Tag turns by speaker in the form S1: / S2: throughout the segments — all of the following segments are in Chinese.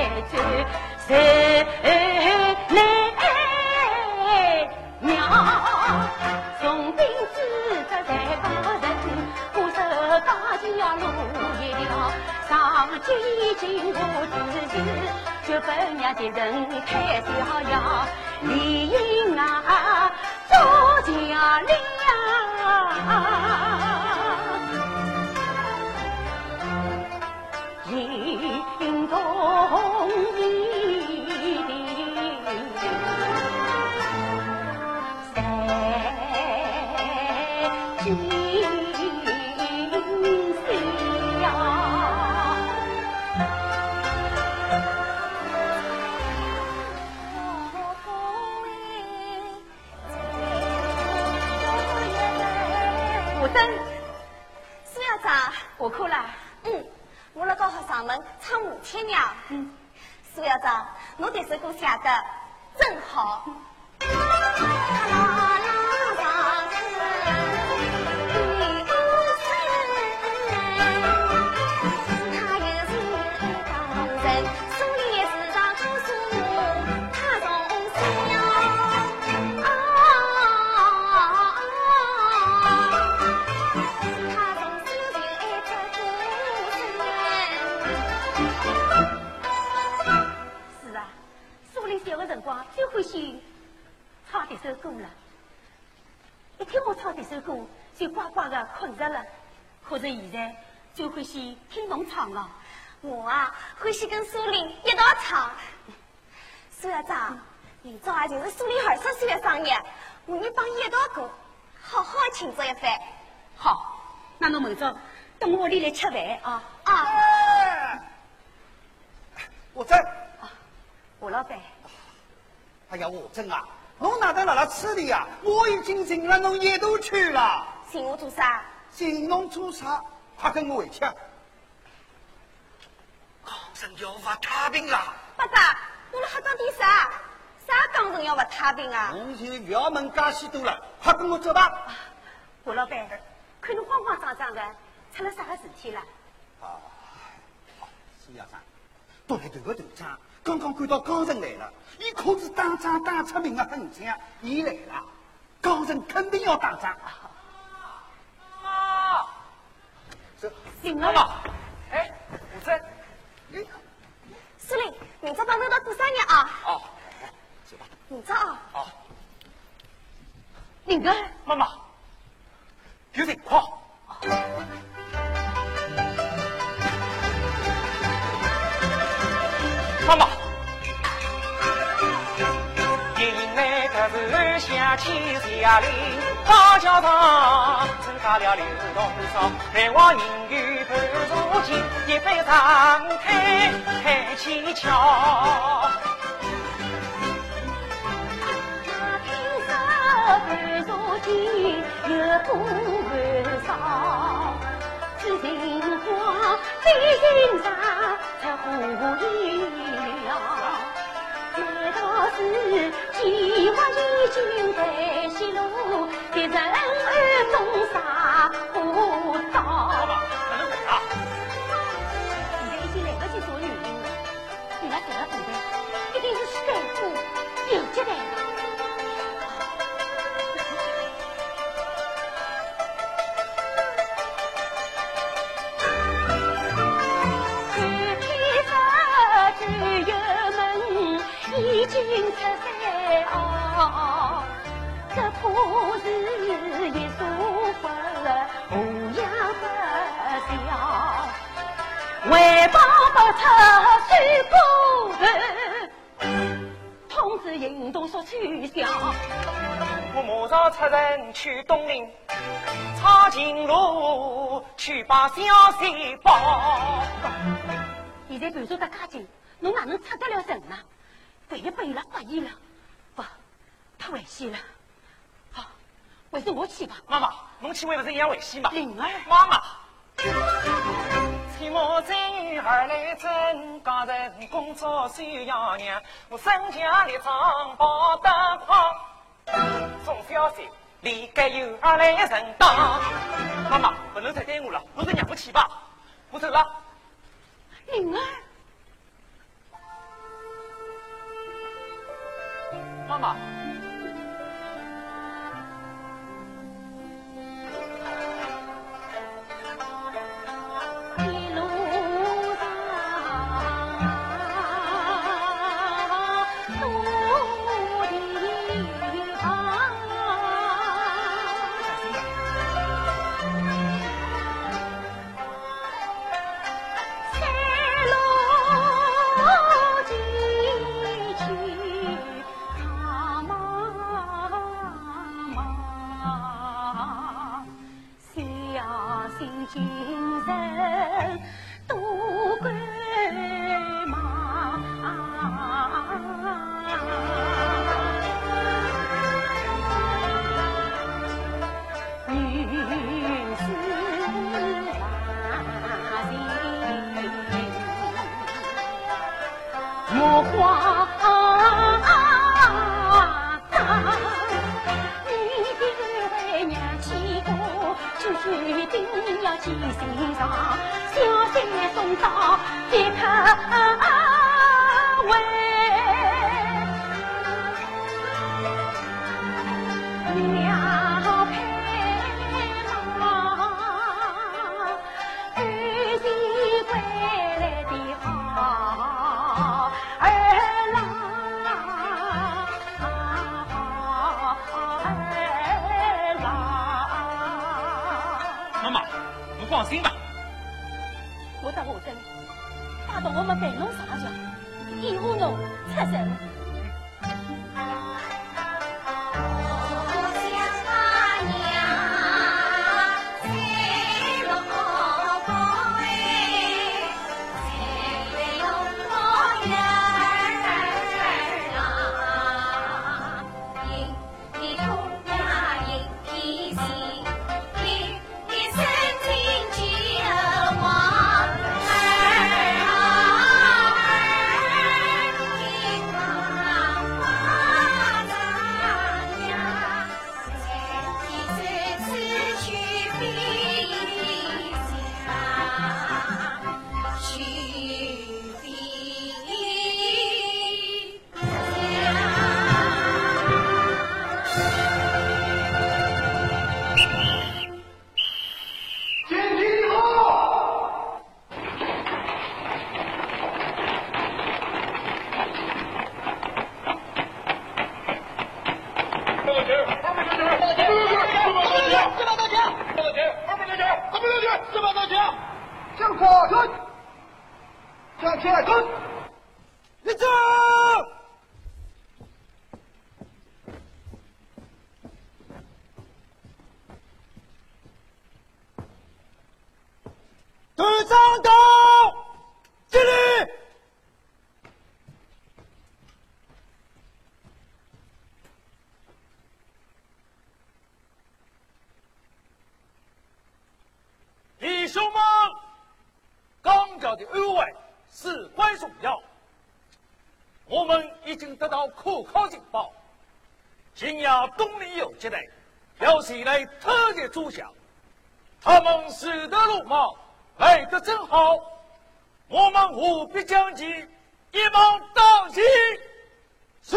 S1: 来走，谁来娘？从兵子这在高人，我手高桥路一条，上街经过自己。就本娘的人太逍遥，理应啊做家了。应同
S2: 上门唱母亲娘。
S1: 嗯，
S2: 苏校长，侬这首歌写的真好。
S1: 首歌了，一听我唱这首歌，就呱呱的困着了。可是现在就欢喜听侬唱了。
S2: 我啊，欢喜跟苏林一道唱。苏校长，明早啊就是苏林二十岁的生日，我们帮一道过，好好庆祝一番。
S1: 好，那侬明早到我屋里来吃饭啊。
S2: 啊。
S3: 我在。
S1: 吴老板。
S3: 哎呀，我真啊。侬哪能辣辣吃的呀？我已经请了侬一道去了。
S2: 寻我做啥？
S3: 寻侬做啥？快跟我回去。江城要发太平了。
S2: 爸爸，我们还讲点啥？啥江城要发太平啊？
S3: 侬就不要问介许多了，快跟我走吧。
S1: 胡老板，看侬慌慌张张的，出了啥个事体了？
S3: 啊，苏校长，都来头个头长。刚刚看到高人来了，伊可是打仗打出名的狠将，伊来了，高人肯定要打仗。
S4: 啊！
S1: 是，
S4: 妈妈，哎，我在。
S2: 哎，司令，明早帮我到过生日啊！
S4: 哦，走吧。
S2: 明早啊。
S4: 哦。
S1: 林哥，
S4: 妈妈，有情况。妈妈，迎来的是乡亲下令，大桥上增加了流动少，来往人员不如前，一杯长开开起桥。
S1: 那平手不如前，又多半少，只情话在心上，才呼应。难道是计划已经在泄露？敌人暗中杀不到。出水果，通知行动说取消。
S4: 我马上出人去东陵，长青路去把消息报。
S1: 现在盘查得卡紧，侬哪能出得了城呢？背也背了，怀疑了，不，太危险了。好，还是我去吧。
S4: 妈妈，侬去为不是一样危险吗？
S1: 灵儿，
S4: 妈妈，请我在儿来镇，家人工作需要娘，我身强力壮跑得快。总消息，里该有儿来承当。妈妈，不能再耽误了，我是让我去吧。我走了，
S1: 妈妈。
S3: 向前看立正队长到
S5: 这里
S6: 弟兄们脚的额外至关重要。我们已经得到可靠情报金牙东邻友军队要前来特别助小他们死的鲁莽来得正好。我们务必将其一网打尽是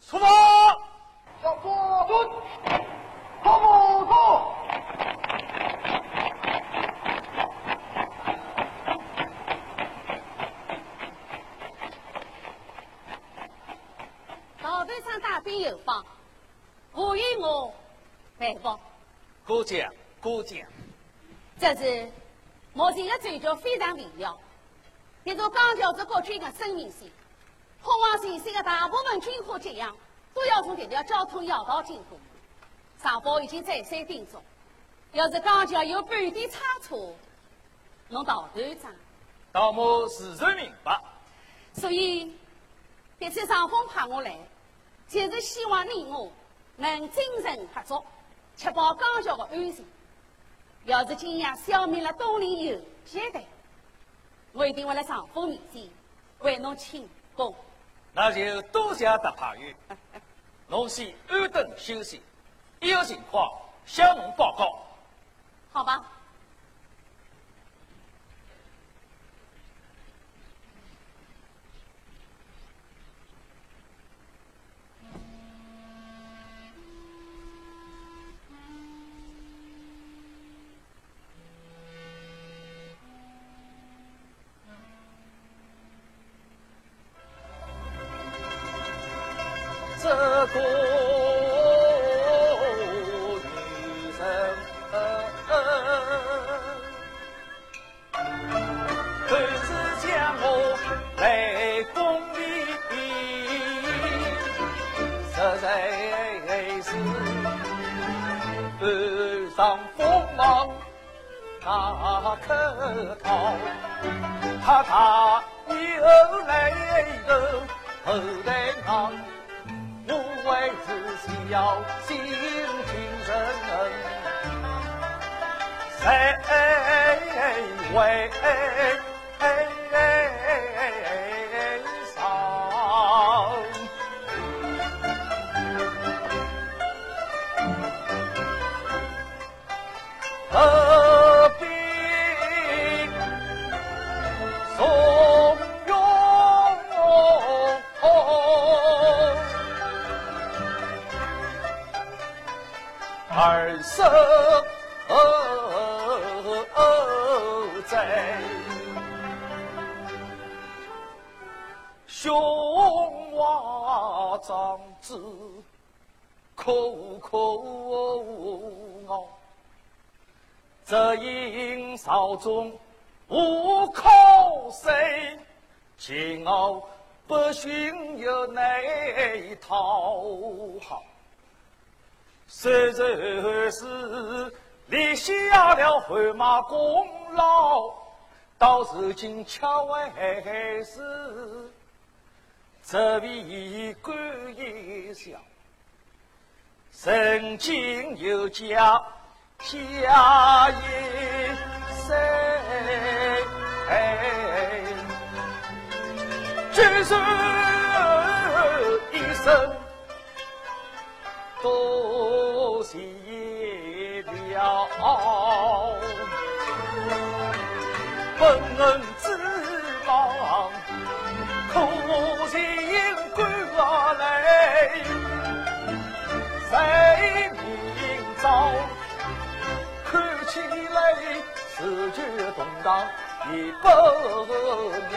S6: 出发。向左转跑步走
S2: 必有方，我与我佩服？
S6: 过奖，过奖。
S2: 这是目前的战局非常微妙，一座刚是过去军的生命线，通往前线的大部分军火机样，都要从这条交通要道经过。上峰已经再三叮嘱，要是刚桥有半点差错，侬到队长。
S1: 大我自然明白。
S2: 所以，这次上峰派我来，就是希望你我能精神合作，确保刚桥的安全。要是今夜消灭了东林有阶的，我一定会来上峰面前。为侬庆功，
S1: 那就多谢特派员。侬先安顿休息，一有情况向我报告。
S2: 好吧。
S6: 中无可谁，今后不寻有内讨好。虽然是立下了汗马功劳，到如今却为是这位官一笑，曾经有家。家业举手一声多谢了，本恩之望，可惜归来，谁明早？世局动荡已不妙，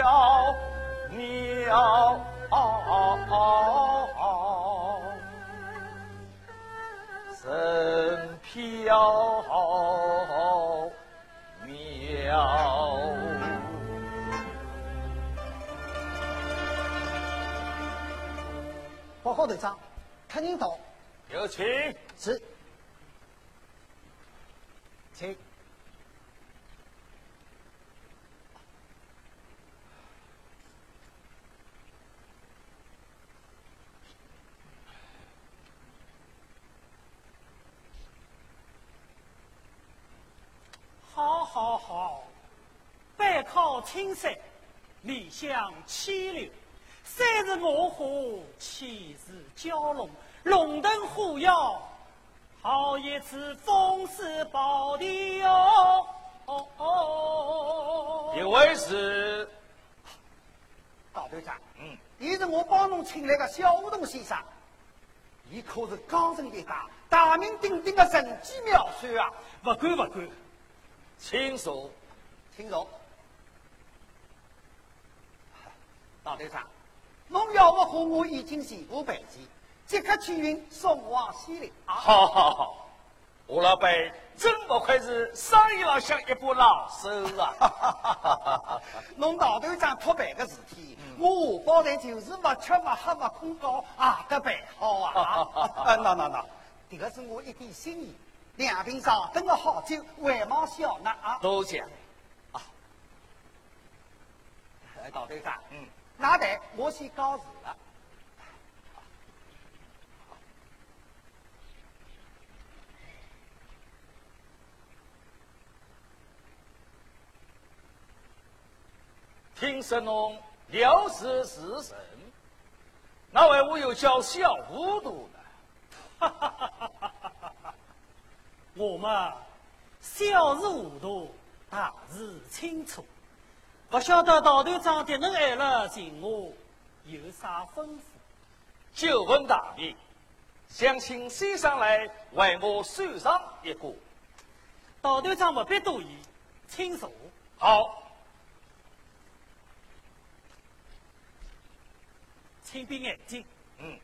S6: 苍。飘神飘渺。
S3: 报告队长，看领导。
S6: 有请。
S3: 是。请。
S5: 好好好，背靠青山，面向清流，山是我虎，气是蛟龙，龙腾虎跃，好一次风势宝地哦！哦
S6: 哦，一位是
S3: 大队长，嗯，你是我帮侬请来的小梧桐先生，你可是高人一家，大名鼎鼎的神机妙算啊！
S5: 不敢不敢。
S6: 请坐，
S3: 请坐。大队长，侬要我和我已经全部备齐，即刻去运送往西陵。
S6: 好好好，吴老板真不愧是生意上像一把老手
S3: 啊！侬大队长托办的事体，我下包台就是不吃不喝不困觉啊，得办好啊！那那那，这个是我一点心意。两瓶上等了好久，外貌小呢啊！
S6: 多谢
S3: 啊！大队长，嗯，那得我先告辞了。
S6: 听说侬了是时神，那位我又叫小糊涂
S5: 呢？我们，小事糊涂，大事清楚。不晓得道队长的能来了，寻我有啥吩咐？
S6: 就问大名，想请先生来为我算上一个。
S5: 道队长不必多言，请坐。
S6: 好，
S5: 请闭眼睛。
S6: 嗯。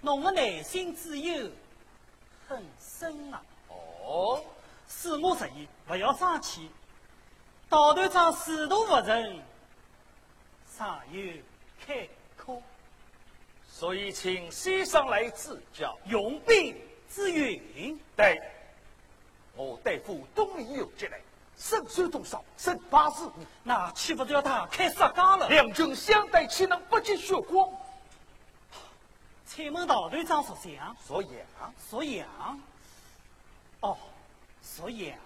S5: 侬的内心之忧很深啊！
S6: 哦，
S5: 恕我直言，不要生气。道团长仕途不成，尚有开口，
S6: 所以请先生来指教。
S5: 用兵之云，
S6: 对，我对付东夷有积累，胜算多少？胜八十五，
S5: 那岂不是要他开杀戒了？
S6: 两军相对，岂能不见血光？
S5: 请问道队长属相？
S6: 属羊。
S5: 属羊。哦，属羊。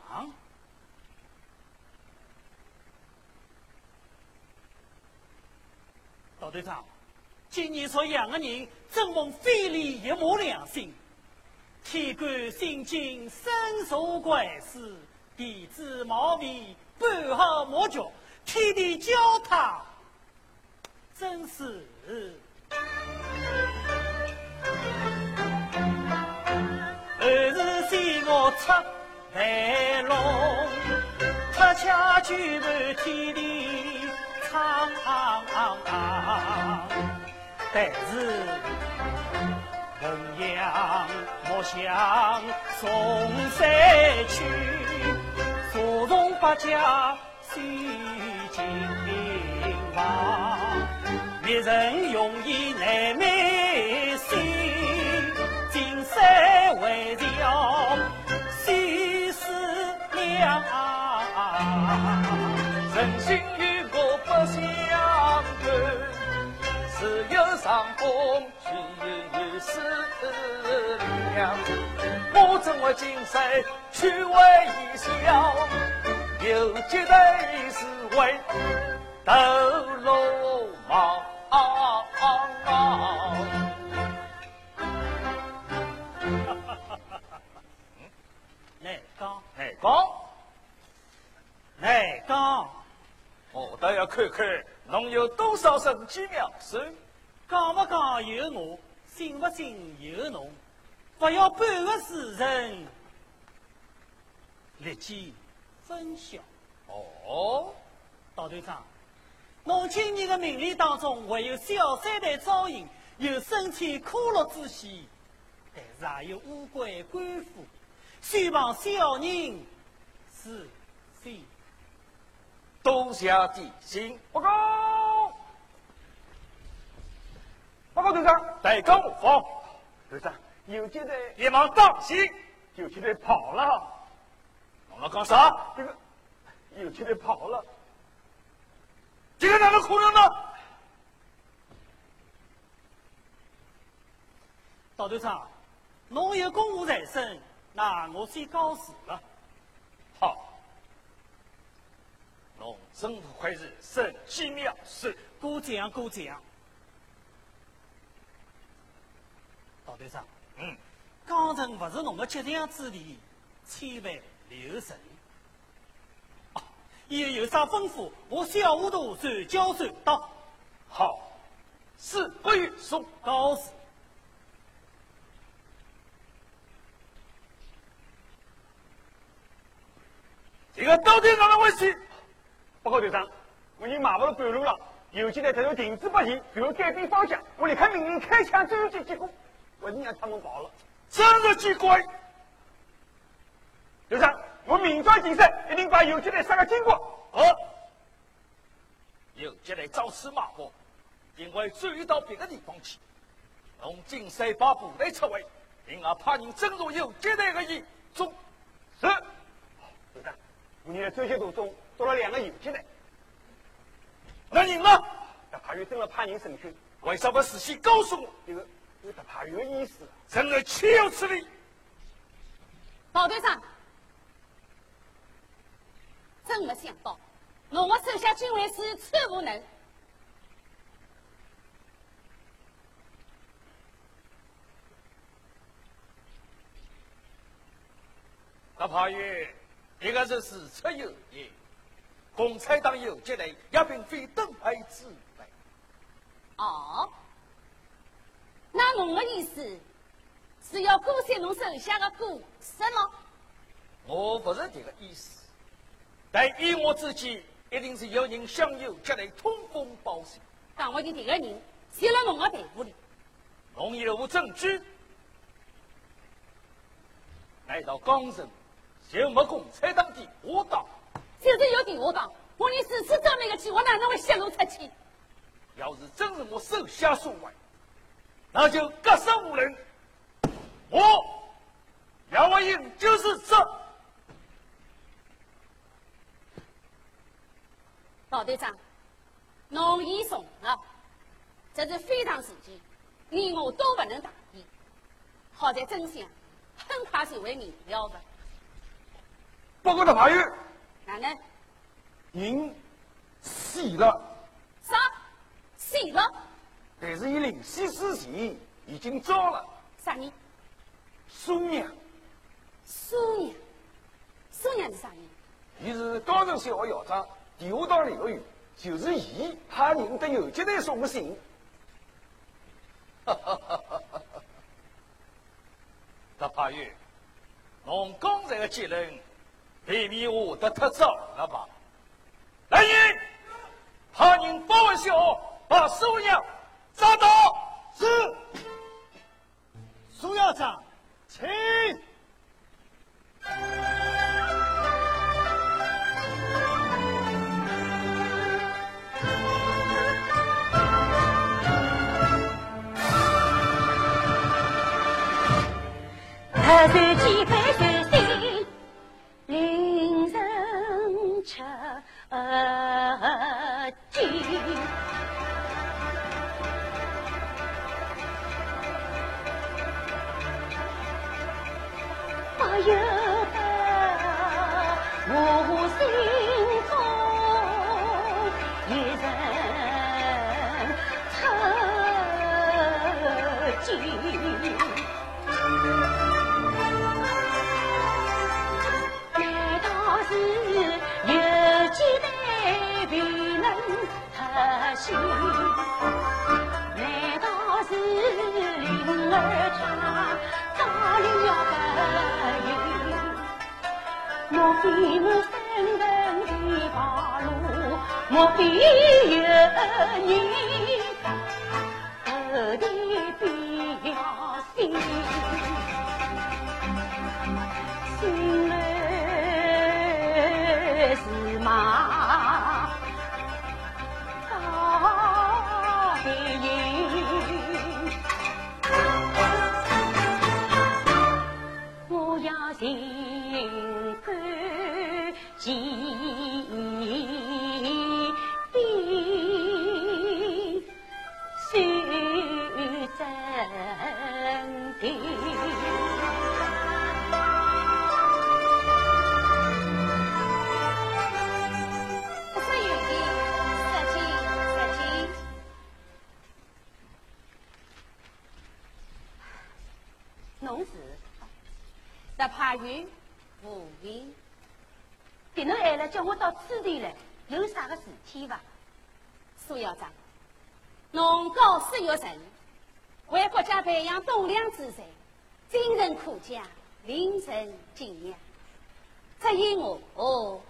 S5: 道队长，今年属羊的人，正逢非礼一抹良心？天干心惊，身受怪事，弟子冒昧，半好莫脚，天地交他，真是。我出来龙，特恰举满天地苍苍，但是弘扬莫向嵩山去，坐重八家须金房，别人用意难美心，金山为条。
S6: 人心与我不相干，只有上风去思量。我怎会今生去为笑？有几对是为斗罗忙。
S5: 讲，
S6: 来讲。
S5: 来讲，
S6: 我倒要看看侬有多少神机妙算。
S5: 讲不讲由我，信不信由侬。不要半个时辰，立即分晓。
S6: 哦，
S5: 道队长，侬今年的名利当中，还有小三的招引，有身牵苦禄之喜，但是还有乌龟官府，希望小人是非。
S6: 多谢提醒。
S3: 报告，报告队长，
S6: 在岗无妨。
S3: 队长，有几队
S6: 连忙当心，
S3: 有几队跑了。
S6: 我们干啥？
S3: 这个有几队跑了。
S6: 这个哪能可能呢？
S5: 大队长，侬有公务在身，那我先告辞了。
S6: 好。侬真不愧是神机妙算，
S5: 过奖过奖。道队长，
S6: 嗯，
S5: 刚才不是侬的吉祥之地，千万留神。啊，以后有啥吩咐，我小糊涂随叫随到。
S6: 好，是不宜送
S5: 告辞。
S6: 这个到底哪能回事？
S3: 报告队长，我已经马不了半路了，游击队突然停止不前，然后改变方向，我立刻命令开枪追击，结果我已经让他们跑了，
S6: 真是奇怪。
S3: 队长，我命中谨慎，一定把游击队杀个精光。
S6: 哦，游击队朝此马步，因为转移到别的地方去，从进山把部队撤回，另外派人侦查游击队的一中。
S3: 是，队长，我在追击途中。捉了两个游击队，
S6: 那人呢？
S3: 特派员正在派人审讯，
S6: 为什么事先告诉我？
S3: 这个有的怕有意思。
S6: 臣儿岂有此理！
S1: 包队长，真没想到，我我手下竟然是此无能。
S6: 大怕爷，这个是事出有因，共产党游击队也并非等派之辈。
S1: 哦，那我的意思是要割散侬手下的股是吗？
S6: 我不是这个意思，但依我之见，一定是有人向游击队通风报信。
S1: 但我的这个人写了侬的队伍里，
S6: 侬有无证据？来到江城。就没共产党的活党，
S1: 就是有的活党，我连四次这么一个计划，哪能会泄露出去？
S6: 要是真是我手下所为，那就格杀无人。我杨文英就是这。
S1: 老队长，侬已怂了，这是非常时期，你我都不能大意。好在真相很快就会明了的。
S6: 报告大法院，
S1: 哪能？
S6: 人死了。
S1: 啥？死了？
S6: 但是，以灵犀之前已经招了。
S1: 啥人？
S6: 苏娘。
S1: 苏娘？苏娘是啥人？
S6: 伊是高城小学校长，地下党刘玉，就是伊派人得游击队送的信。哈哈哈哈哈！大法院，侬刚才的结论。未免我的太早了吧？来人，派人包围小把苏娘找到。是，
S5: 苏校长，请。
S1: 他是几莫非我生人的道路，莫非有人怕雨无云。给侬来了，叫我到此地来，有啥个事体伐？苏校长，侬高师有成，为国家培养栋梁之才，精神可嘉，令人敬仰。只因我出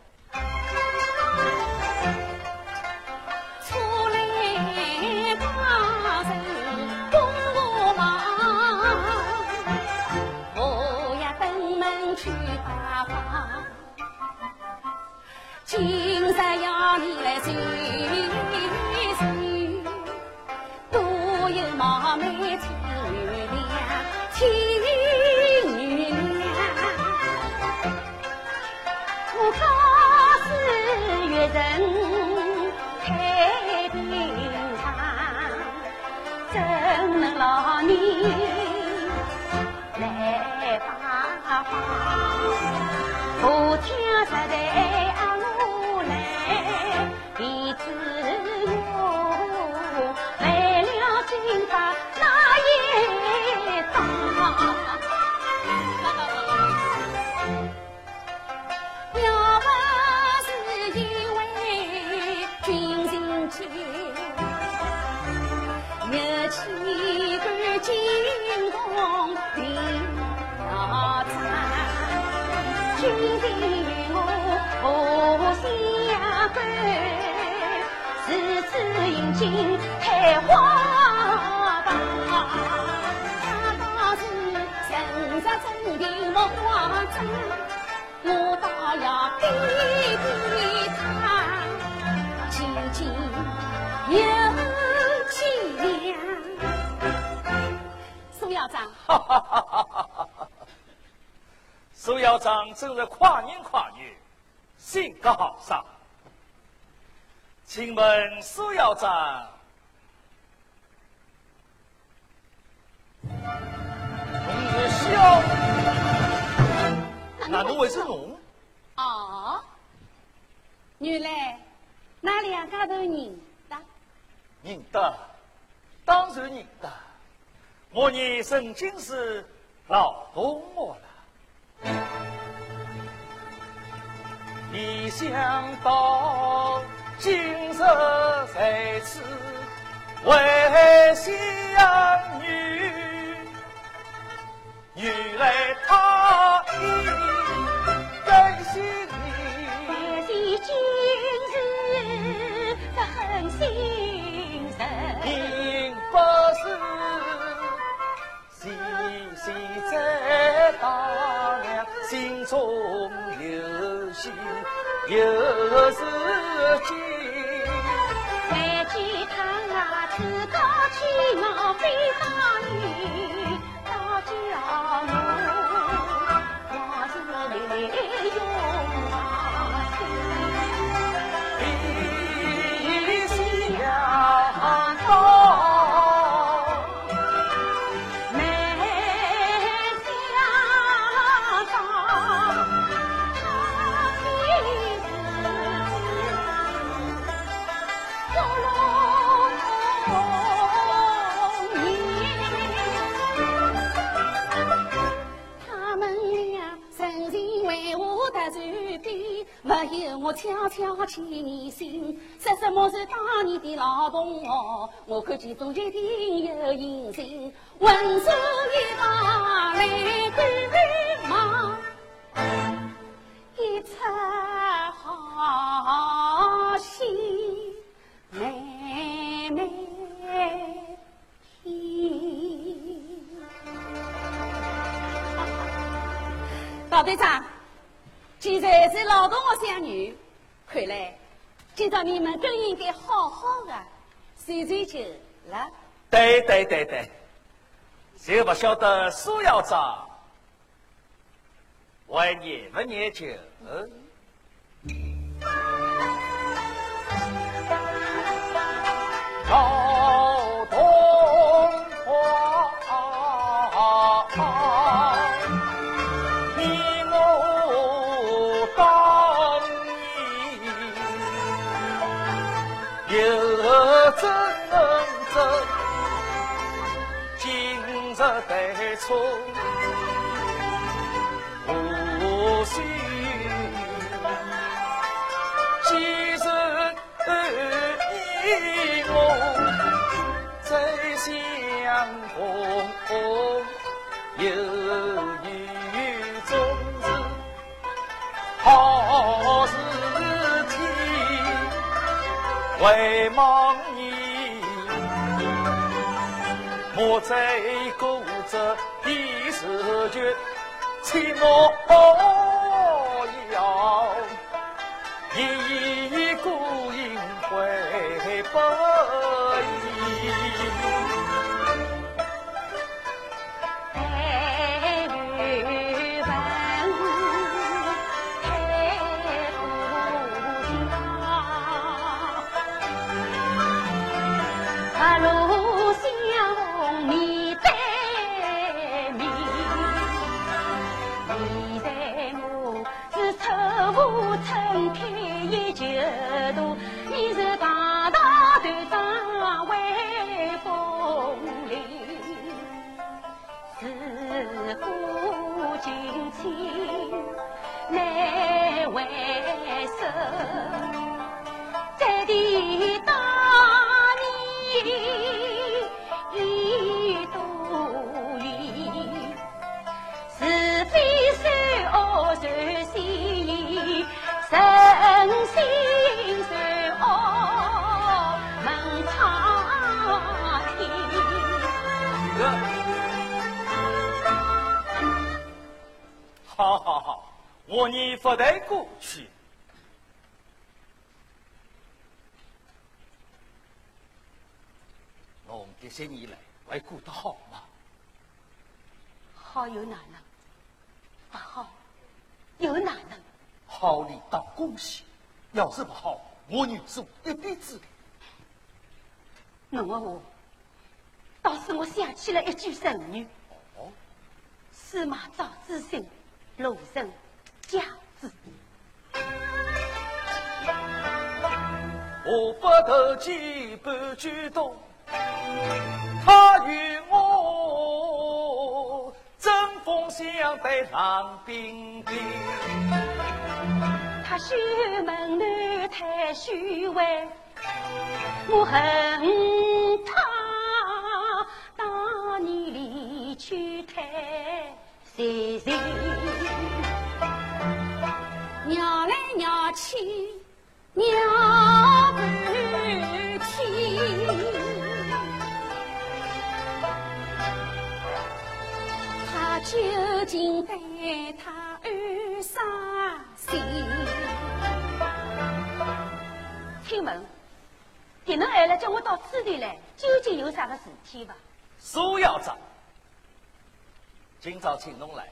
S1: 少你来发发不听实在君定与我无相干，此次引进开花房，他倒是神杀中的莫慌张。我倒要给给他亲亲有气量。苏校长，
S6: 哈哈哈哈！苏校长真是跨年跨月，性格好上。请问苏校长，侬是小？那侬会是侬？
S1: 哦，原来那两家头认得。
S6: 认得，当然认得。我年曾经是老同学了。没想到今日在此为相遇，原来他已甘心你。
S1: 但是今日这狠心人，
S6: 并不是细细在大娘心中有心有事情。
S1: 还见他自高气傲非大女，倒叫我往事里悄悄牵你心。说什么是当年的老同学，我看其中一定有隐情。文书一把来赶忙，一出好戏，妹妹听。老队长，既然是老同学相遇，看来今朝你们更应该好好的醉醉酒了。
S6: 对对对对，就不晓得苏校长还念不念旧？老今日对错无心。既然你我再相逢，有缘终是好事体，为望你。莫再过这一时决，请我要一意孤影回
S1: 北首，在地大你一多远，是非善恶谁心？人心善恶问苍天。
S6: 好好好，我你不得过去。侬这些年来还过得好吗？
S1: 好又哪能？不好又哪能？
S6: 好里当恭喜，要是不好，我女做一辈子的。
S1: 侬的话，倒使我想起了一句成语：
S6: 哦，
S1: 司马昭之心，路人甲之意。
S6: 我不投机半句多，他与我针锋相对冷冰冰。
S1: 他修门南太虚伪，我恨他当年离去太随随，娘来娘去娘不听。究竟对他有啥心？请问，你侬挨了叫我到此地来，究竟有啥个事体吧？
S6: 苏校长，今朝请侬来，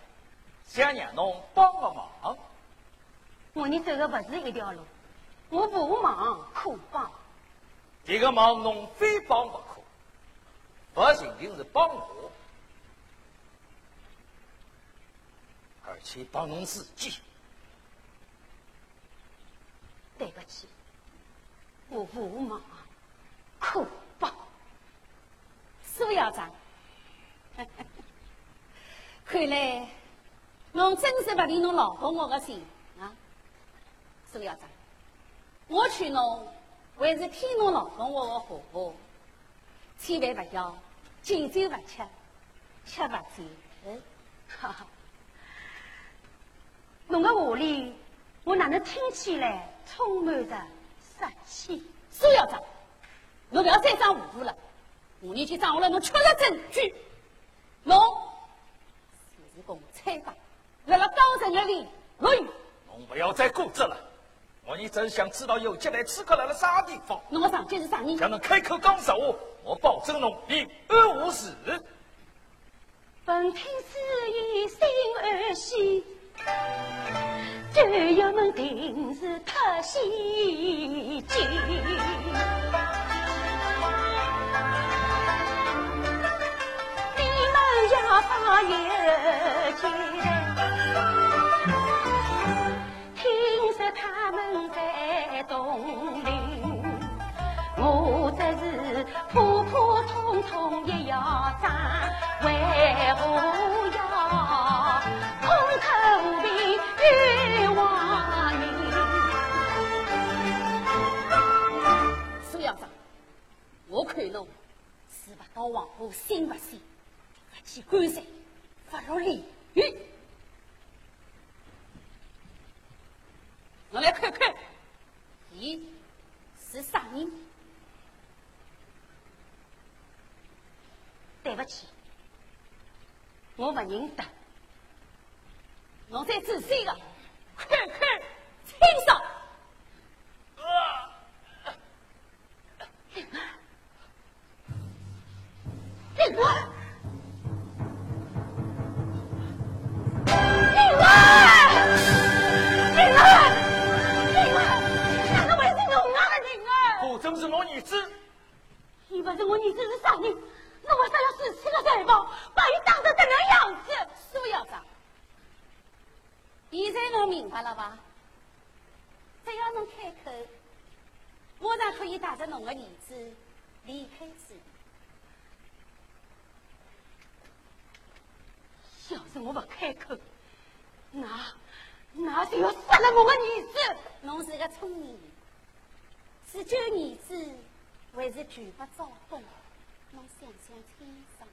S6: 想让侬帮个忙。
S1: 我你走的不是一条路，我不忙可帮。
S6: 这个忙侬非帮不可，不仅仅是帮我，而且帮侬自己。
S1: 对不起，我不忙可帮。
S2: 苏校长，看来侬真是不离侬老公我的心啊！苏校长，我劝侬还是听侬老公我的话，千万不要敬酒不吃，吃不醉。嗯，
S1: 哈哈，侬的话里，我哪能听起来充满着杀气？
S2: 苏校长，侬不要再装糊涂了。我已经掌握了侬确实证据，侬就是共产党，为了高层的利益，
S6: 侬不要再固执了。我你真想知道有杰来刺客来了啥地方？
S2: 侬的上级是啥人？
S6: 叫侬开口讲实话，我保证侬平安无事。
S1: 本听此言心儿喜，战友们定是特喜剧。你们要把有进，听说他们在东陵，我这是普普通通一要站，为何要凭冤枉人？
S2: 苏校长，我看侬是不到黄河心不细，不去关山，不入炼狱。我来看看，伊是啥人？
S1: 对不起，我不认得。
S2: 我再仔细的看看清爽。
S1: 灵儿，灵儿，灵儿，灵儿，哪能会是侬啊，灵儿？
S6: 果真是我儿子，
S1: 伊不是我儿子是啥人？侬为啥要死气个财宝，把伊当成这能样子？
S2: 苏校长，现在侬明白了吧？只要侬开口，我才可以带着侬的儿子离开这里。
S4: 要是我不开口，那那就要杀了我的儿子。
S2: 侬是个聪明人，是救儿子还是拒不招供？侬想想清爽。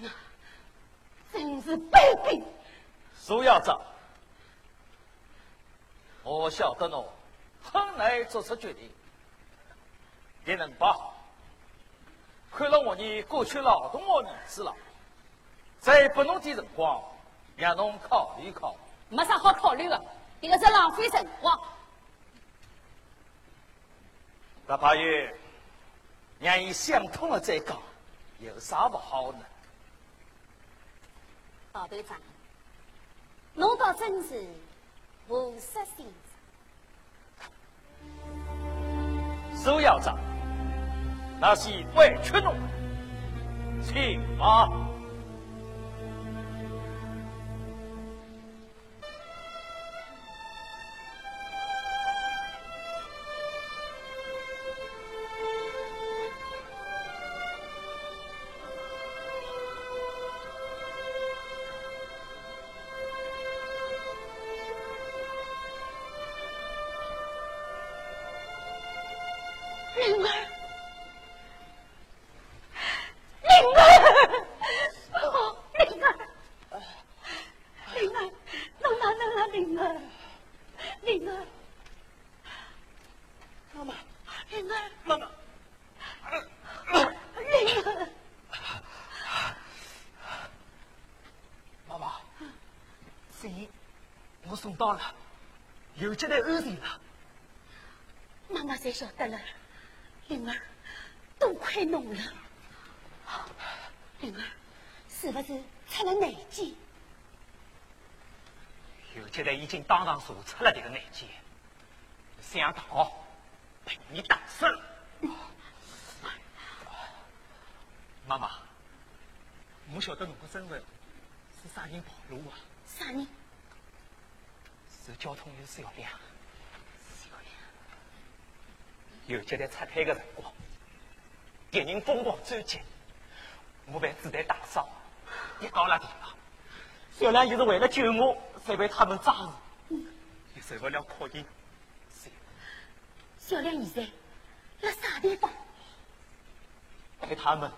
S4: 那真是卑鄙！
S6: 苏校长，我晓得侬很难做出决定，也能吧？看了我你过去劳动我儿子了，再拨侬点辰光，让侬考虑考虑。
S2: 没啥好考虑的，这个是浪费辰光。
S6: 大怕爷，让伊想通了再讲，有啥不好呢？
S2: 老队长，侬倒真是无色心肠。
S6: 苏校长，那是委屈侬，请吧。到了，有接待安全了。
S4: 妈妈才晓得了，灵儿，多亏侬了。灵儿，是不是出了内奸？
S1: 有接待已经当场查出了这个内奸，想大哦，被你打死了。妈妈，我晓得侬的身份是啥人暴露啊？
S4: 啥人？
S1: 是交通员小亮。有接待拆开的辰光，敌人疯狂追击，我被子弹打伤，跌倒了地方。小亮就是为了救我，才被他们抓住，也受不了考验。
S4: 小亮现在在啥地方？
S1: 被他们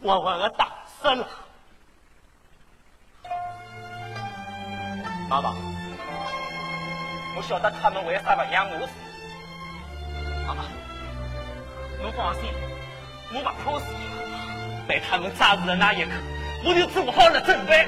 S1: 活活的打死了。妈妈，我晓得他们为啥不让我死。妈妈，侬放心，我不怕死。被他们抓住的那一刻，我就做好了准备。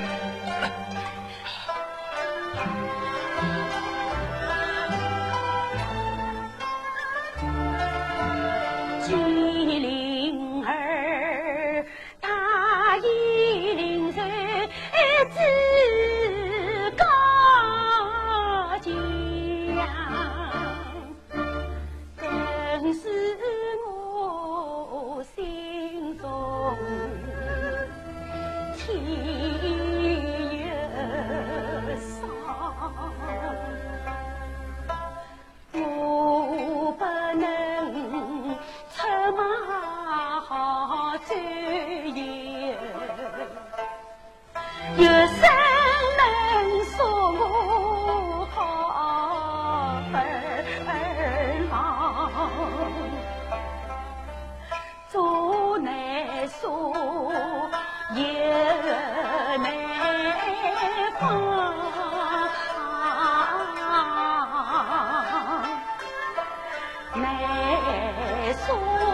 S4: 难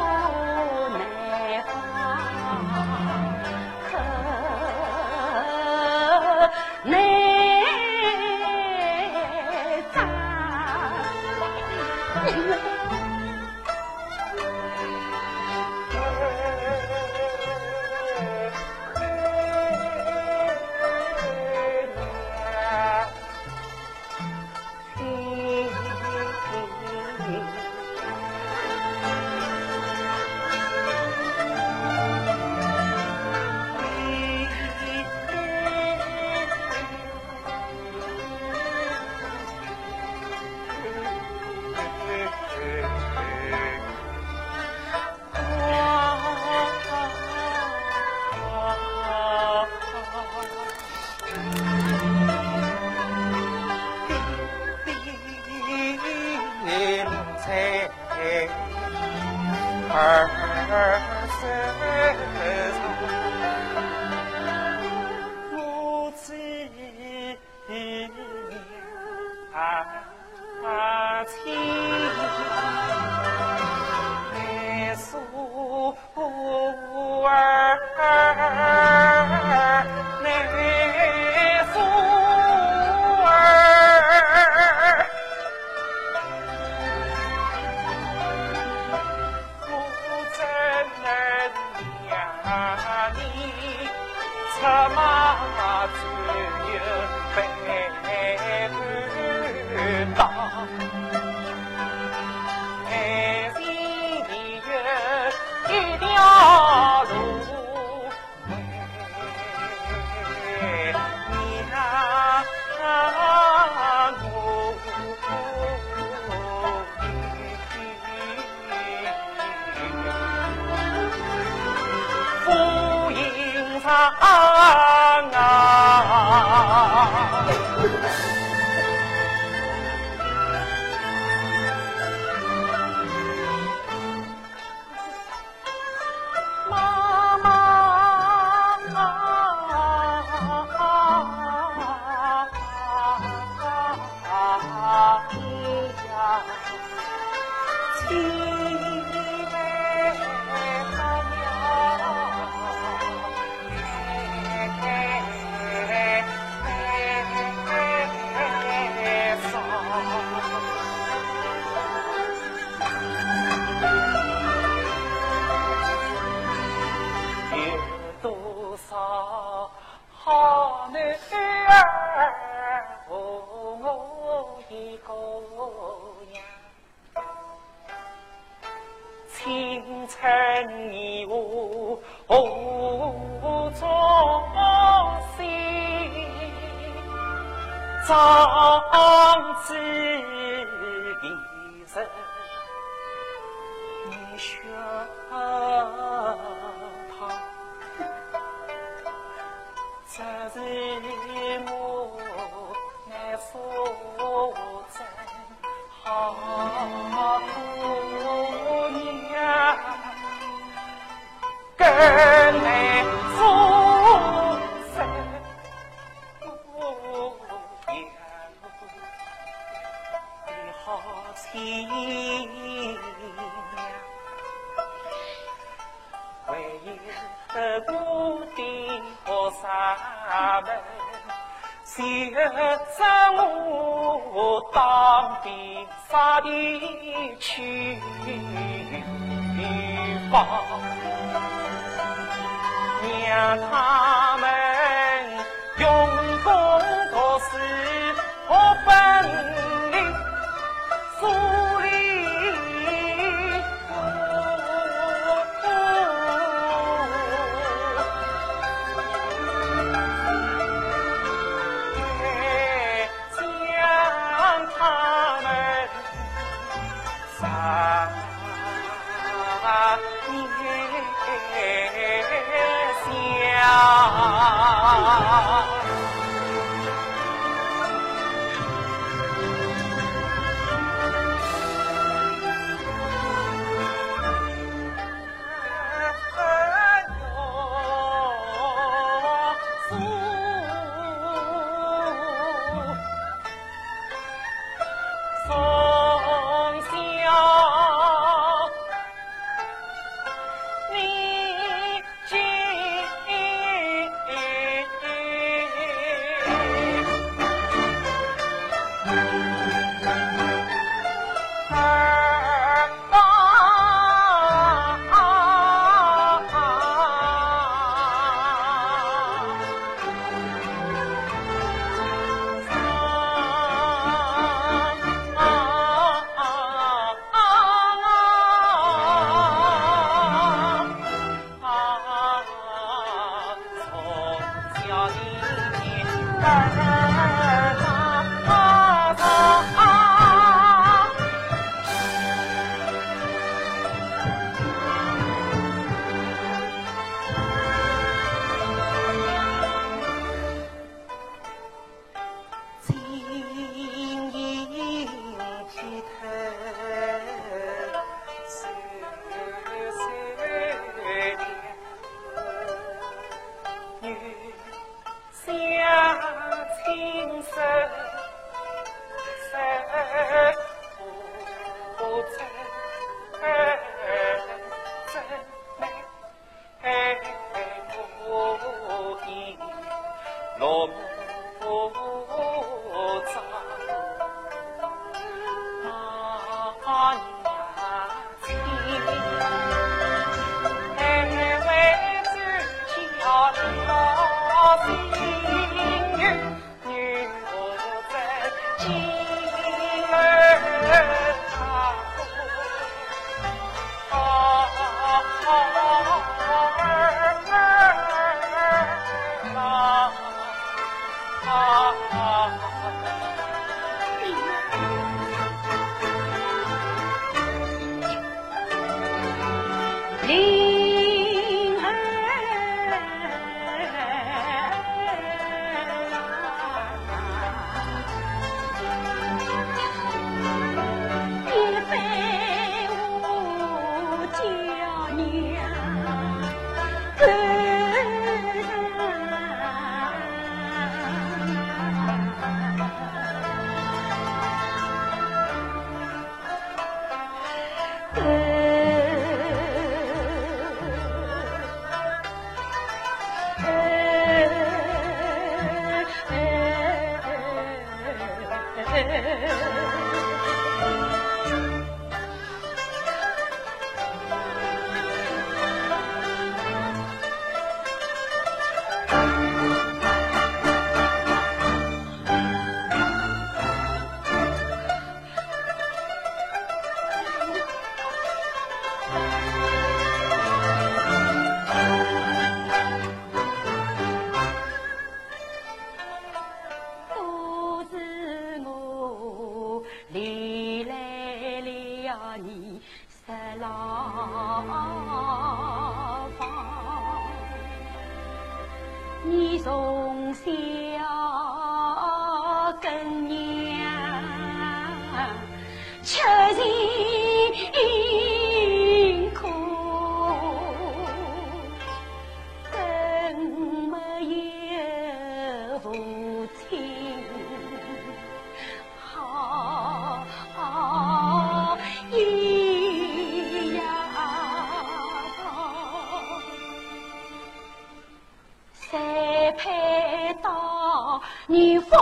S4: 你封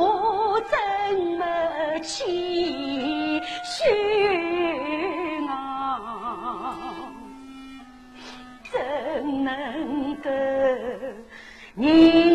S4: 我怎么去劝啊？怎能
S1: 够你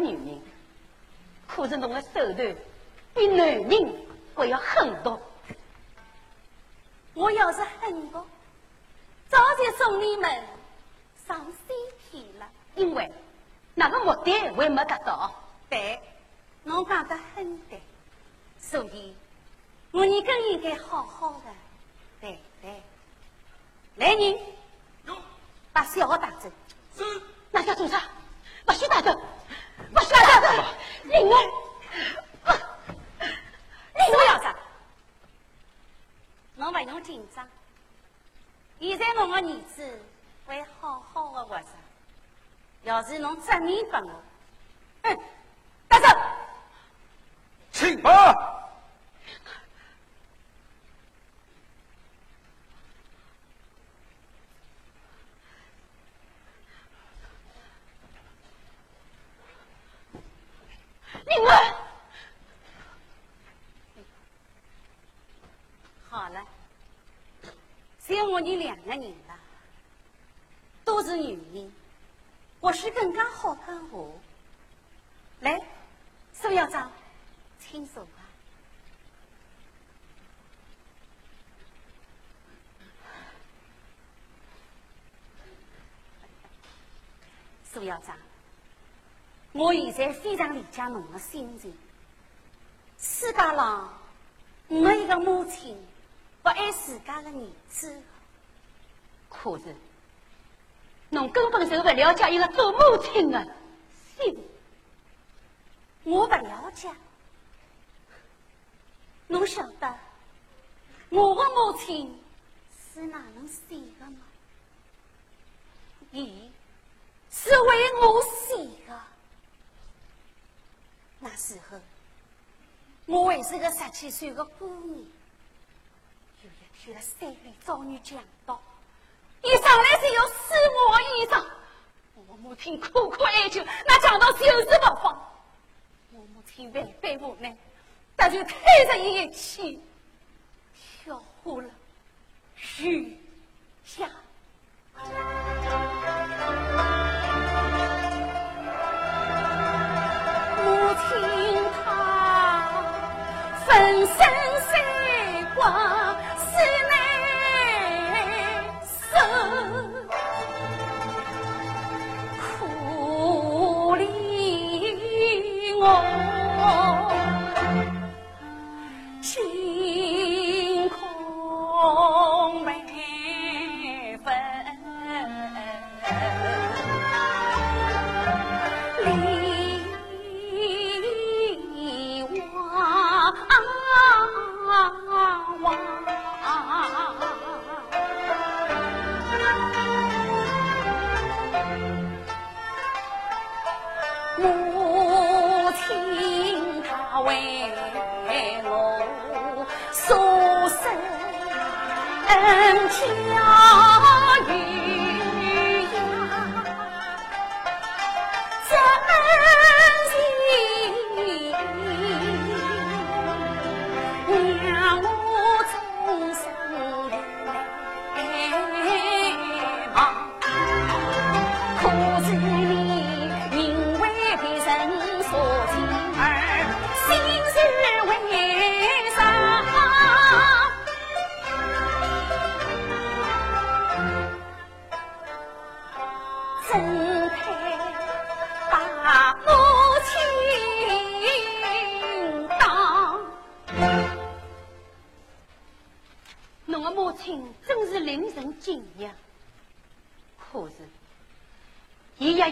S1: 到相的女人，可是侬的手段比男人还要狠毒。
S2: 我要是狠毒，早就送你们上西天了。
S1: 因为那个目的还没达到。
S2: 对，侬讲得很对，所以。我你更应该好好的，对对。来人，把小孩带走。
S6: 是。
S1: 那叫做啥？不许带走，不许带走。林儿，
S2: 林儿要啥？侬不用紧张。现在我的儿子会好好的活着。要是侬责命给我，嗯，带走。
S6: 请吧。
S1: 灵儿，
S2: 好了，只有我你两个人了，都是女人，或许更加好看话。来，苏校长，请坐吧。苏校长。我现在非常理解侬的心情。世界上没一个母亲不爱自家的儿子。
S1: 可是，侬根本就不了解一个做母亲的心。
S2: 我不了解。侬晓得我的母亲是哪能死的吗？伊是为我死的。那时候，我还是个十七岁的姑娘。有一天，在山里遭遇强盗，一上来就要撕我的衣裳。我母亲苦苦哀求，那强盗就是不放。我母亲万般无奈，他就推着伊一起跳过了悬崖。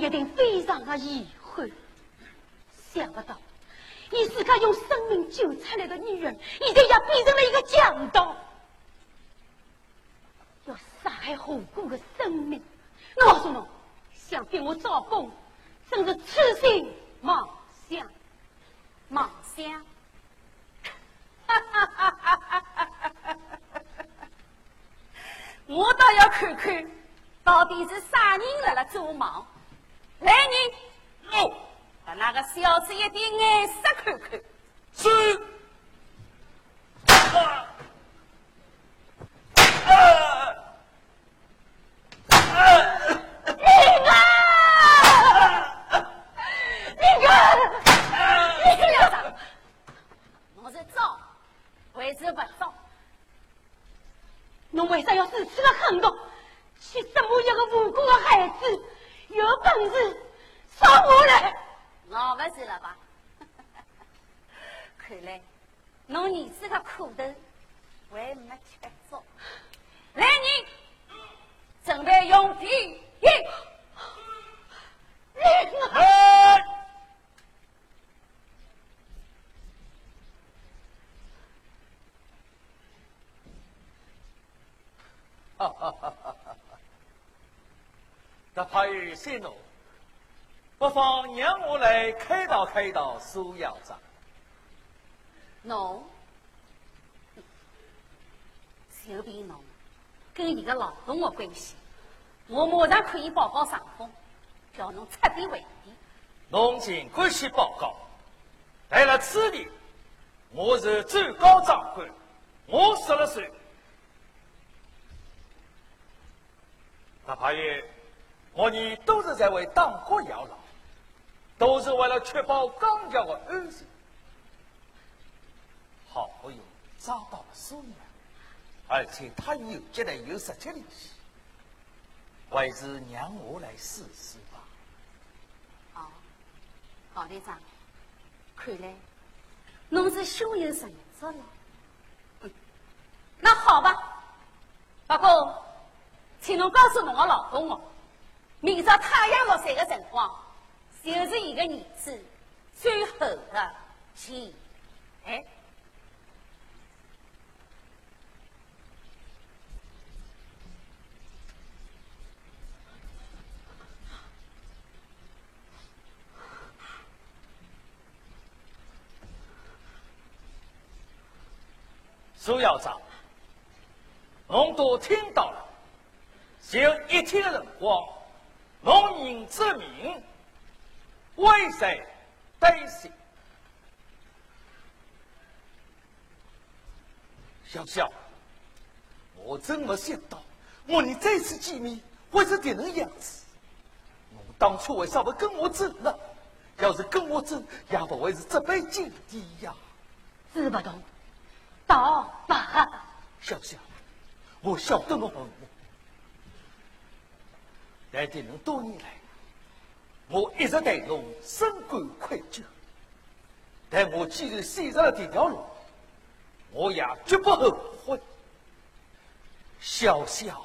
S1: 一定非常的遗憾，想不到你自个用生命救出来的女人，现在也变成了一个强盗，要杀害无辜的生命。我说侬想逼我招供，真是痴心妄想，
S2: 妄想。我倒要看看，到底是啥人来了做梦。来人，哦，把那个小子一点眼色看看。
S6: 是。
S1: 侬为啥要如此的狠毒，去折磨一个无辜的孩子？有本事杀我来！
S2: 我不是了吧？看来侬儿子的苦头还没吃足。来人，准备用兵！
S1: 令
S6: 哈哈哈！哈他怕有些怒，不妨让我来开导开导苏校长。
S2: 侬，就凭侬跟你的老公的关系，我马上可以报告上峰，叫侬彻底回避。
S6: 侬尽管去报告，但了此地，我是最高长官，我说了算。大怕爷，我你都是在为党国养老，都是为了确保刚家的安全。好不容易找到了苏娘，而且他有接待有实际联系，还是让我来试试吧。
S2: 哦，高队长，看来侬是胸有成竹了。那好吧，不过。请侬告诉侬个老公哦，明朝太阳落山的辰光，就是一个儿子最后的期哎。
S6: 苏校长，侬都听到了。就一天的辰光，农民之命，危在旦夕。小小，我真没想到，我们这次见面会是这能样子。我当初为啥不跟我争呢？要是跟我争，也不会是这般境地呀。
S1: 知不懂，道不
S6: 小小，我晓得我。但这能多年来，我一直对侬深感愧疚。但我既然选择了这条路，我也绝不后悔。小小，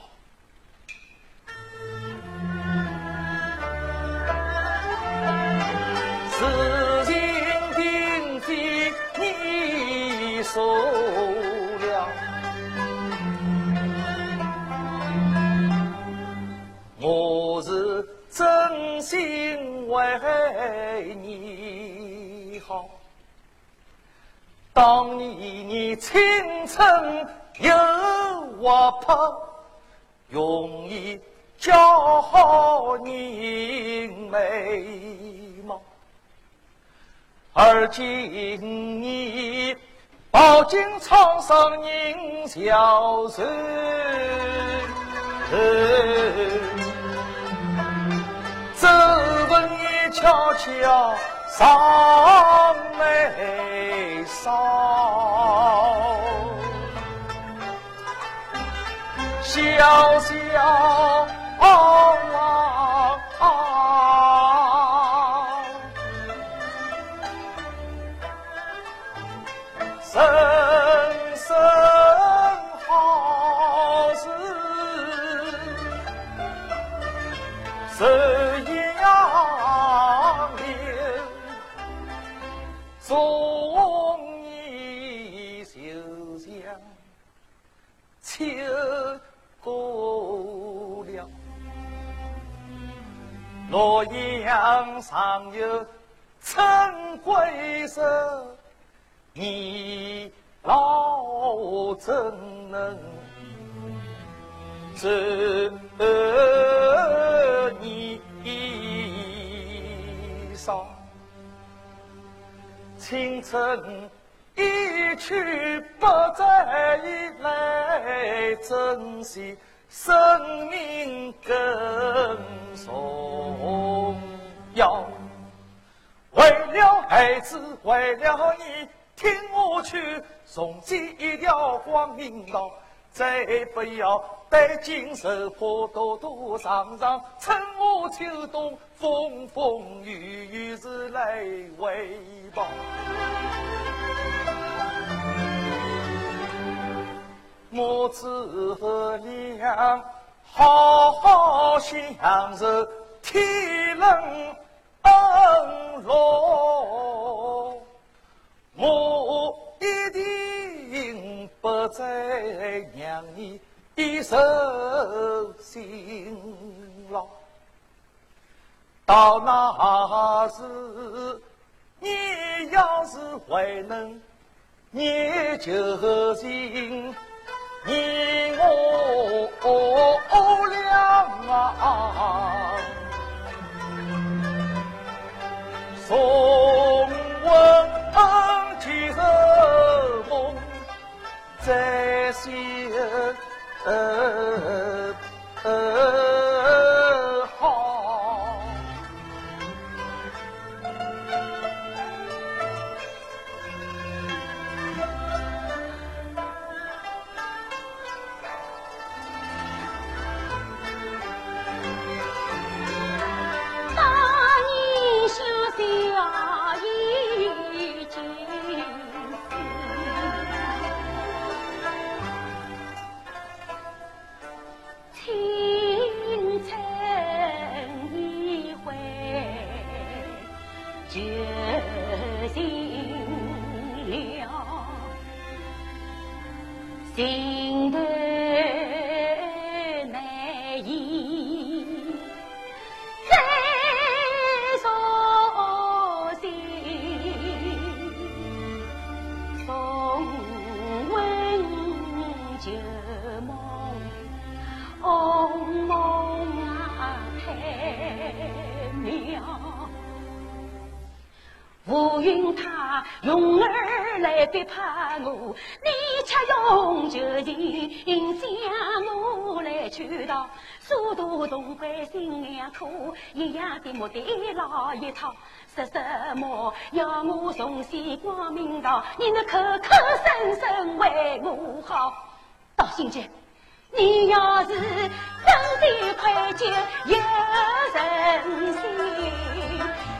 S6: 事情并非你所。心为你好，当年你青春又活泼，容易教好你美貌，而今你饱经沧桑人消瘦。皱纹也悄悄上眉梢，笑笑啊终于就像秋过了，洛阳上有春归色，你老怎能知？青春一去不再来，珍惜生命更重要。为了孩子，为了你，听我去，从今一条光明道。再不要带金手破多多伤伤，趁我秋冬风风雨雨是来回报。母子俩好好享受天伦恩乐，我一定不再让你受辛劳。到那时，你要是还能念旧情。你我俩啊，送温几日梦，我云
S1: 他用儿来逼迫我，你却用旧情将我来劝导，殊途同归心两苦，一样的目的老一套。说什么要我重新光明道，你那口口声声为我好。到心间，你要是真的愧疚有人心，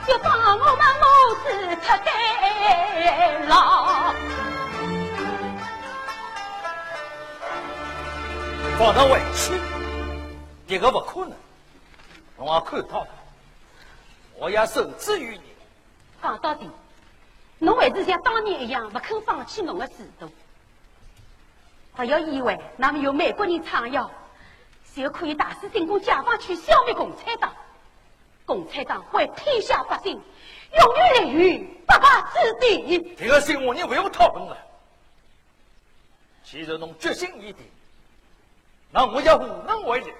S1: 就把我们母子脱该牢。
S6: 放他回去，这个不可能。我看到了，我要受制于你。
S1: 讲到底，侬还是像当年一样不肯放弃侬的制度。不要以为那么有美国人撑腰，就可以大肆进攻解放区，消灭共产党。共产党为天下百姓永远立于不败之地。
S6: 这个新闻你不用讨论了。其实侬决心已定。那我也无能为力。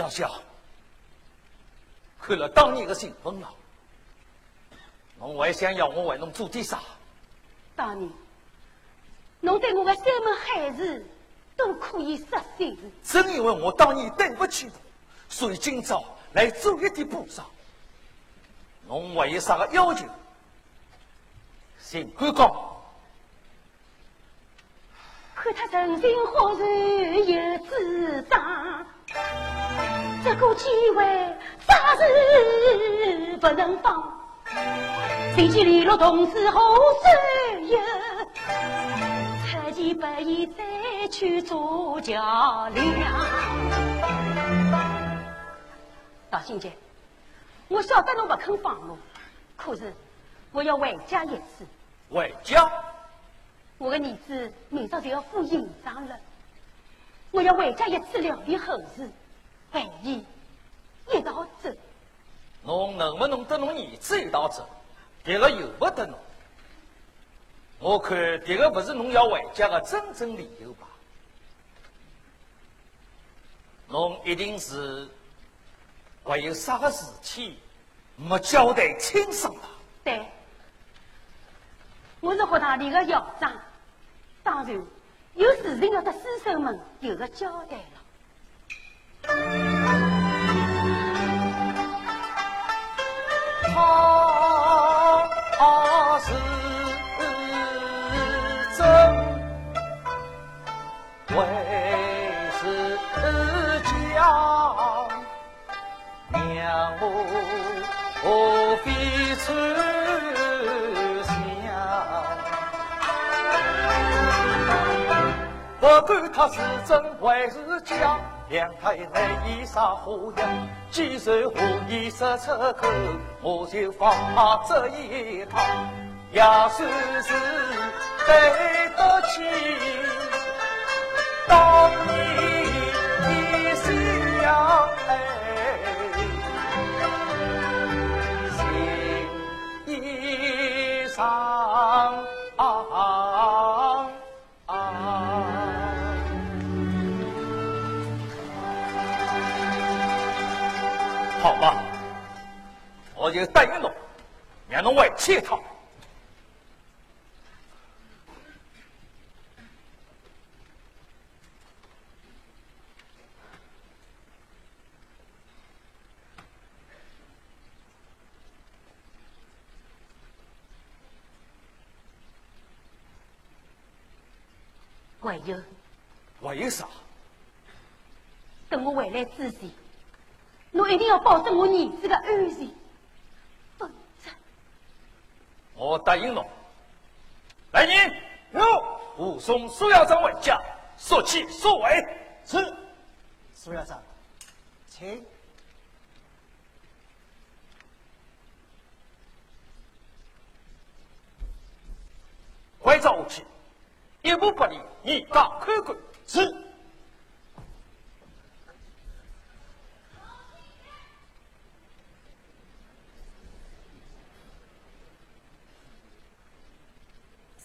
S6: 想想，看了当年的信封了，侬还想要我为侬做点啥？
S1: 当年。侬对我的山盟海誓都可以实现。
S6: 正因为我当年对不起侬，所以今朝来做一点补偿。侬还有啥个要求？尽管讲。
S1: 看他人心何然有主张，这个机会暂时不能放。谁去联络同志何所有？一不宜再去做桥梁。大心姐，我晓得侬不肯放我，可是我要回家一次。
S6: 回家？
S1: 我的儿子明早就要赴营长了，我要回家一次料理后事，陪伊一道走。
S6: 侬能不能得侬儿子一道走？迭个由不得侬。我看这个不是侬要回家的真正理由吧？侬一定是还有啥个事体没交代清爽吧？
S1: 对，我是学堂里的校长，当然有事情要得师生们有个交代了。
S6: 他是真，还是假？让我何必猜想？不管他是真还是假。两太内衣啥花样？既然话已说出口，我就放这一趟，也算是对得起当年的信仰。心意上。我就答应侬，让侬回去一趟。
S1: 还有，
S6: 还有啥？
S1: 等我回来之前。侬一定要保证我儿子的安全，
S6: 我答应侬。来人，有武松苏校长回家，说起说尾。
S3: 是，苏校长，请。
S6: 快走下去，一步不离，一岗看管。
S3: 是。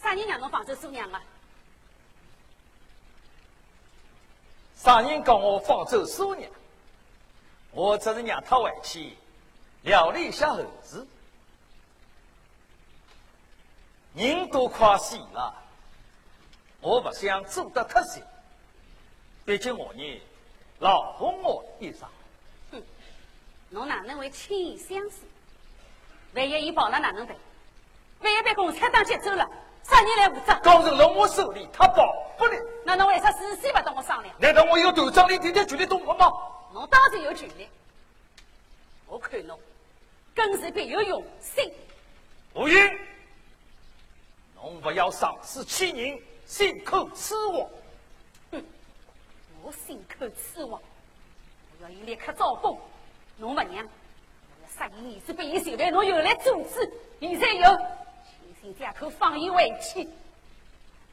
S2: 啥人让侬放走苏娘啊？
S6: 啥人讲我放走苏娘？我只是让她回去料理一下后事。人都快死了，我不想做得太死。毕竟我呢，老公我一生。
S2: 哼，侬哪能会轻易相信？万一伊跑了哪能办？万一被共产党接走了？啥人来负责？
S6: 高成了我手里，他保不了。
S2: 那侬为啥事先不跟我商量？
S6: 难道我有团长里点点权力动我吗？
S2: 侬当然有权利。我看侬更是别有用心。
S6: 吴英，侬不要丧失欺人，信口雌黄。
S2: 哼，我信口雌黄，我要伊立刻招供。侬不让，我要杀伊儿子，被伊受害，侬又来阻止，现在有。借口放伊回去，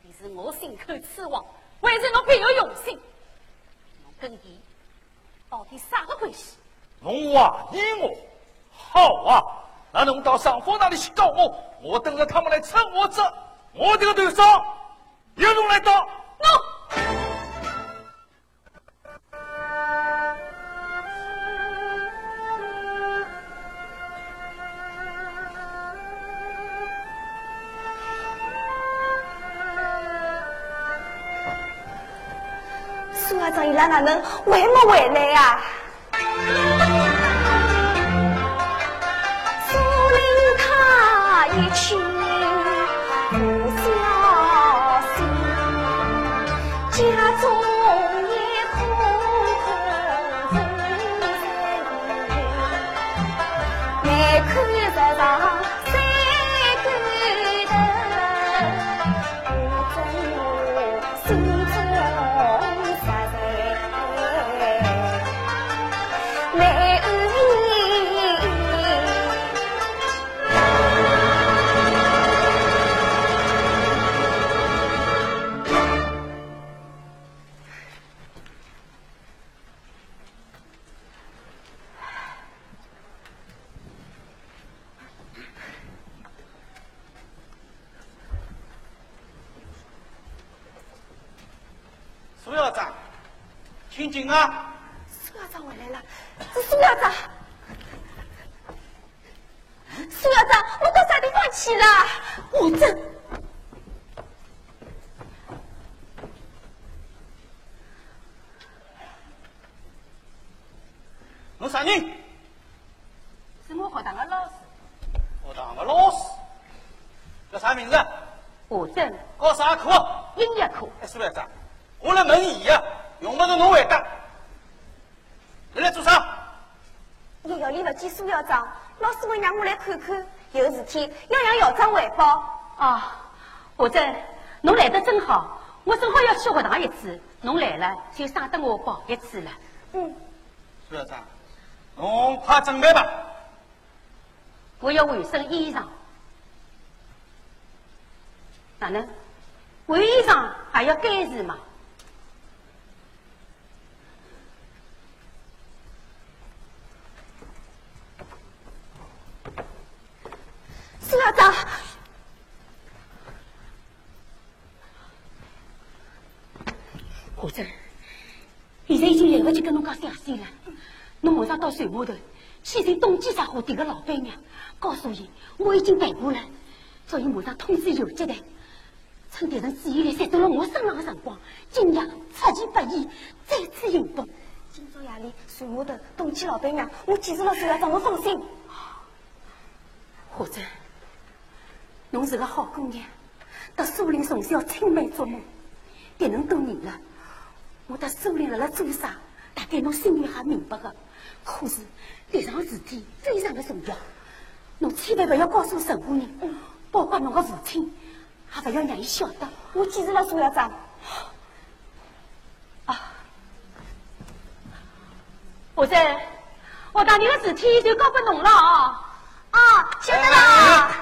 S2: 你是我心口痴王，还是侬别有用心？侬跟伊到底啥个关系？
S6: 侬怀疑我？好啊，那侬到上峰那里去告我，我等着他们来称我这，我这个头上由侬来当。
S2: 喏。
S7: 他哪能还没回来呀？
S2: 我
S1: 正，
S4: 侬来
S1: 得正好，我正好要去学堂一次，侬来了就省得我跑一次了。
S2: 嗯，
S4: 苏校长，侬快准备吧。
S1: 我要换身衣裳。哪能？换衣裳还要改时吗？
S2: 苏校长，
S1: 何真，现在已经来不及跟侬讲详细了。侬马上到船码头去寻东基茶货店的老板娘，告诉伊我已经办过了，叫伊马上通知游击队，趁敌人注意力散到了我身上的辰光，尽量出其不意，再次行动。
S2: 今朝夜里船码头东区老板娘，我记住了，苏校长，侬放心。
S1: 何真，侬是个好姑娘，到苏林从小青梅竹马，迭能多年了，我到苏林辣辣做啥，大概侬心里还明白的。可是迭桩事体非常的重要，侬千万不要告诉任何人，包括侬的父亲，也不要让伊晓得。
S2: 我记住了，苏校长。
S1: 啊，我在，我当年的事体就交给侬了啊！
S2: 啊，晓得了。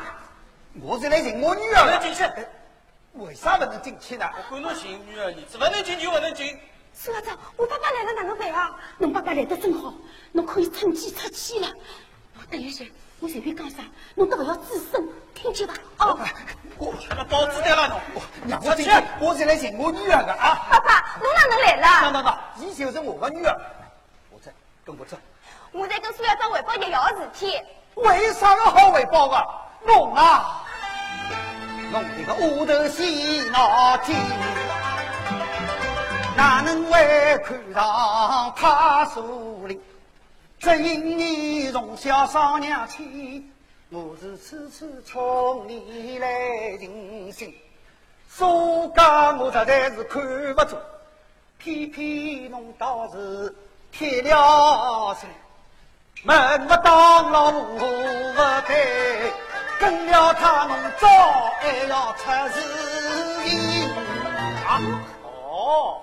S3: 我是来寻我女儿的。
S4: 来进去。
S3: 为啥不能进去呢？
S4: 我管侬寻女儿，儿子不能进就不能进。
S2: 苏校长，我爸爸来了，哪能办啊？
S1: 侬爸爸来得正好，侬可以趁机出去了。等一下，我随便讲啥，侬都不要吱声，听见吧？哦，
S3: 我
S4: 那包子带了侬，
S3: 让我进去，我是来寻我女儿的啊！
S2: 爸爸，侬哪能来
S3: 那
S2: 了？
S3: 那那，伊就是我的女儿。我在，跟我走。
S2: 我在跟苏校长汇报学校的事体。
S3: 为啥个好汇报啊？侬啊，侬这个乌头西闹天，哪能会看上他树林？只因你从小上娘亲，我是处处冲你来尽心。苏家我实在是看不中，偏偏侬倒是铁了心。门不当户不开，跟了他侬早还要出事情啊！
S4: 哦，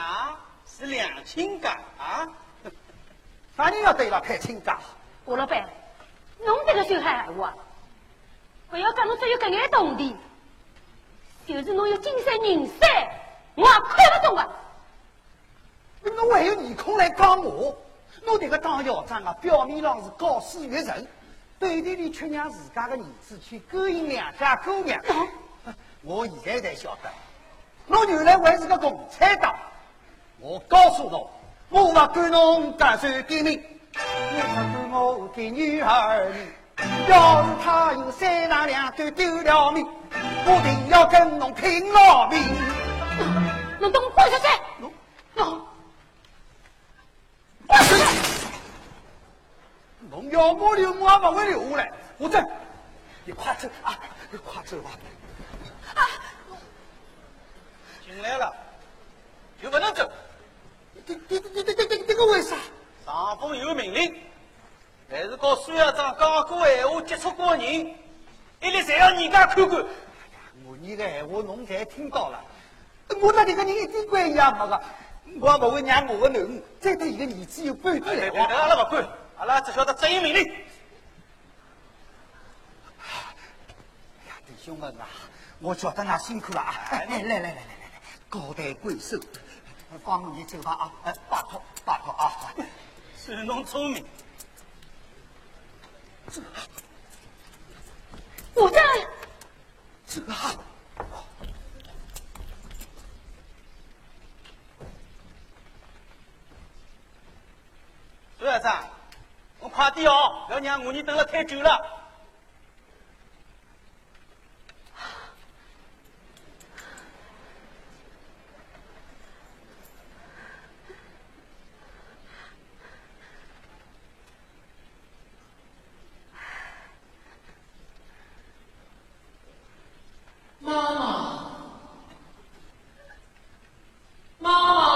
S4: 原来㑚是两亲家啊！
S3: 啥人要对伊拉开亲家？
S1: 吴老板，侬这个小孩闲话，不要讲侬只有搿眼懂的，就是侬有金山银山，我也看不懂啊！
S3: 侬还有面孔来讲我？侬这个当校长啊，表面上是高师育人，背地里却让自家的儿子去勾引两家姑娘。我现在才晓得，侬原来还是个共产党。我告诉侬，我不管侬干算革命，你不管我的女儿命。要是他有三长两短丢了命，我定要跟侬拼老命。
S1: 侬等我滚出去！侬侬
S3: 滚出去！侬要我留，我也不会留下来。我这，你快走啊！你快走吧。
S4: 啊进来了就不能走。
S3: 这这这这这这这个为啥？
S4: 上峰有命令，凡是和苏校长讲过闲话、接触过的人，一律侪要严加看管。
S3: 我你的闲话侬侪听到了，我对这个人一点关系也没个，我也不会让我的囡恩再对伊个儿子有半点来往。
S4: 阿拉不管，阿拉只晓得执行命令。
S3: 哎呀，弟兄们啊，我晓得㑚辛苦了啊！来来来来来来，高抬贵手，放，你走吧，啊，哎，拜托拜托啊，
S4: 是弄聪明。
S1: 不在。
S3: 朱
S1: 院长，你快点哦，不要让我你等了太久了。妈妈。妈妈。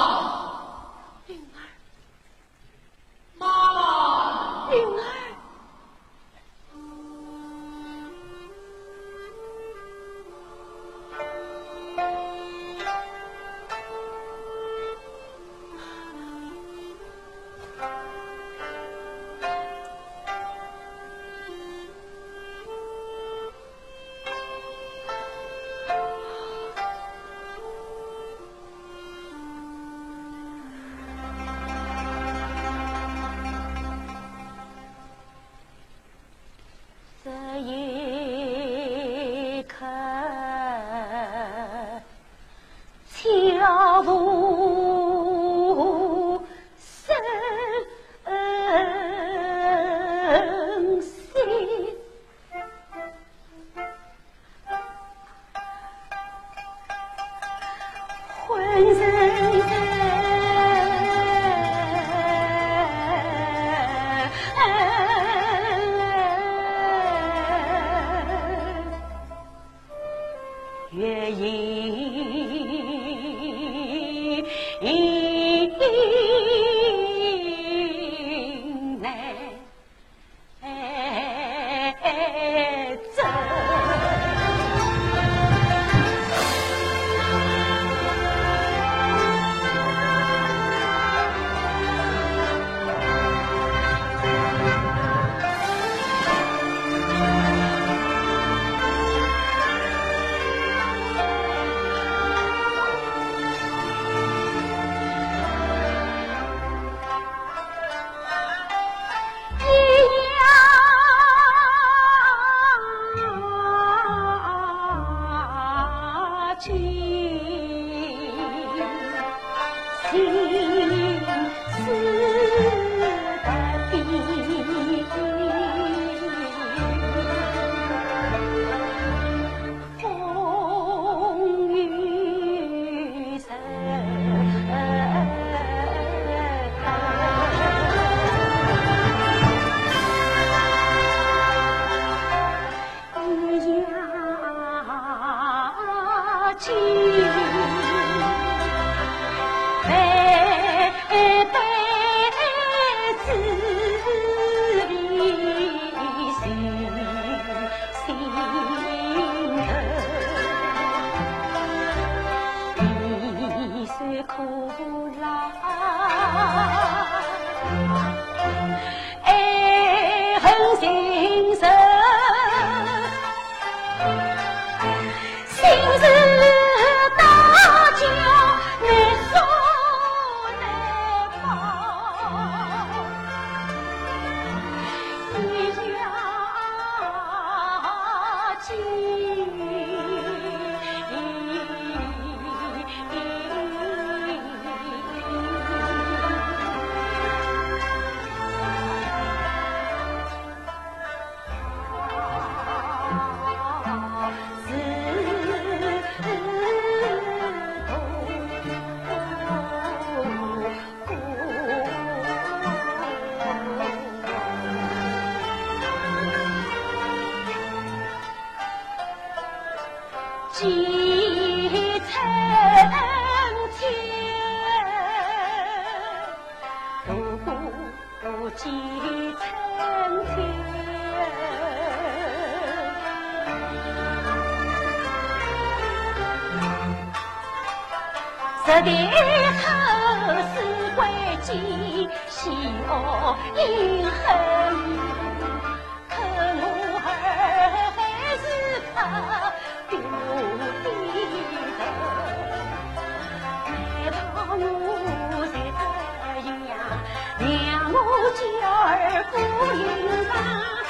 S1: 儿不应当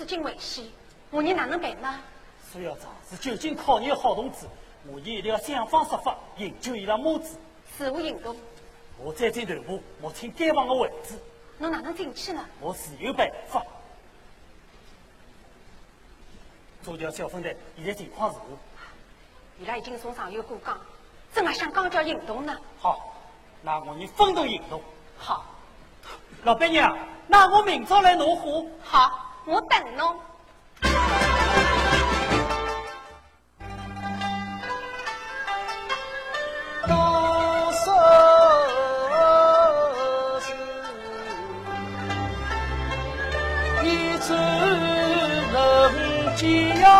S1: 此境危险，我你哪能办呢？
S5: 苏校长是久经考验的好同志，我们一定要想方设法营救伊拉母子。
S1: 事务行动。
S5: 我再进头部，摸清该房的位置。
S1: 侬哪能进去呢？
S5: 我自有办法。做条小分队，现在情况如何？
S1: 伊拉已经从上游过江，正还想刚交行动呢。
S5: 好，那我们分头行动。
S1: 好，
S5: 老板娘，那我明早来拿货。
S1: 好，我等侬。
S6: 他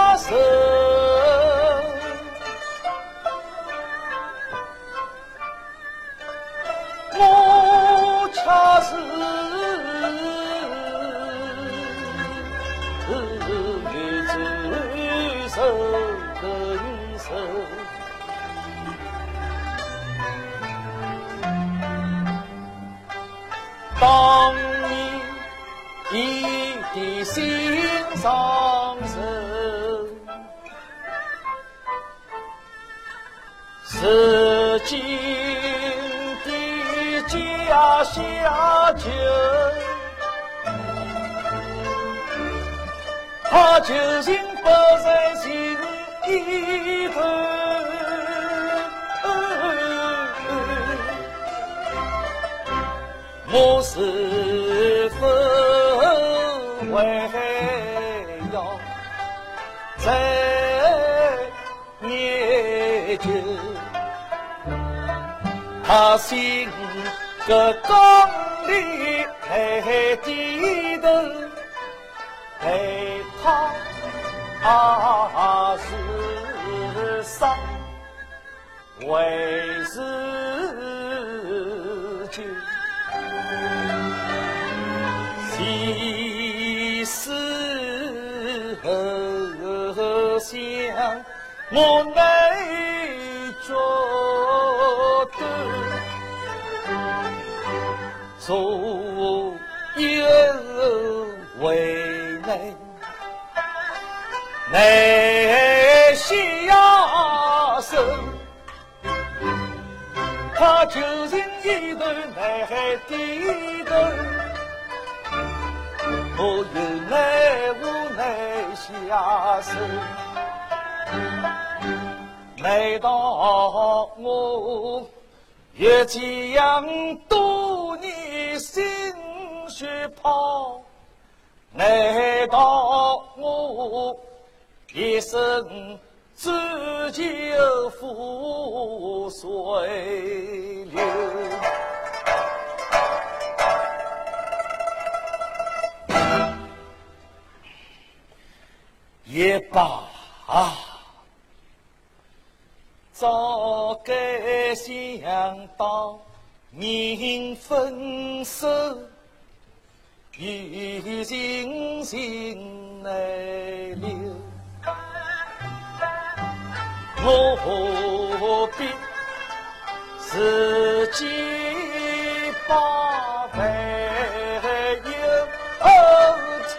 S6: 人分手。已经心难留，我何必自己把烦忧添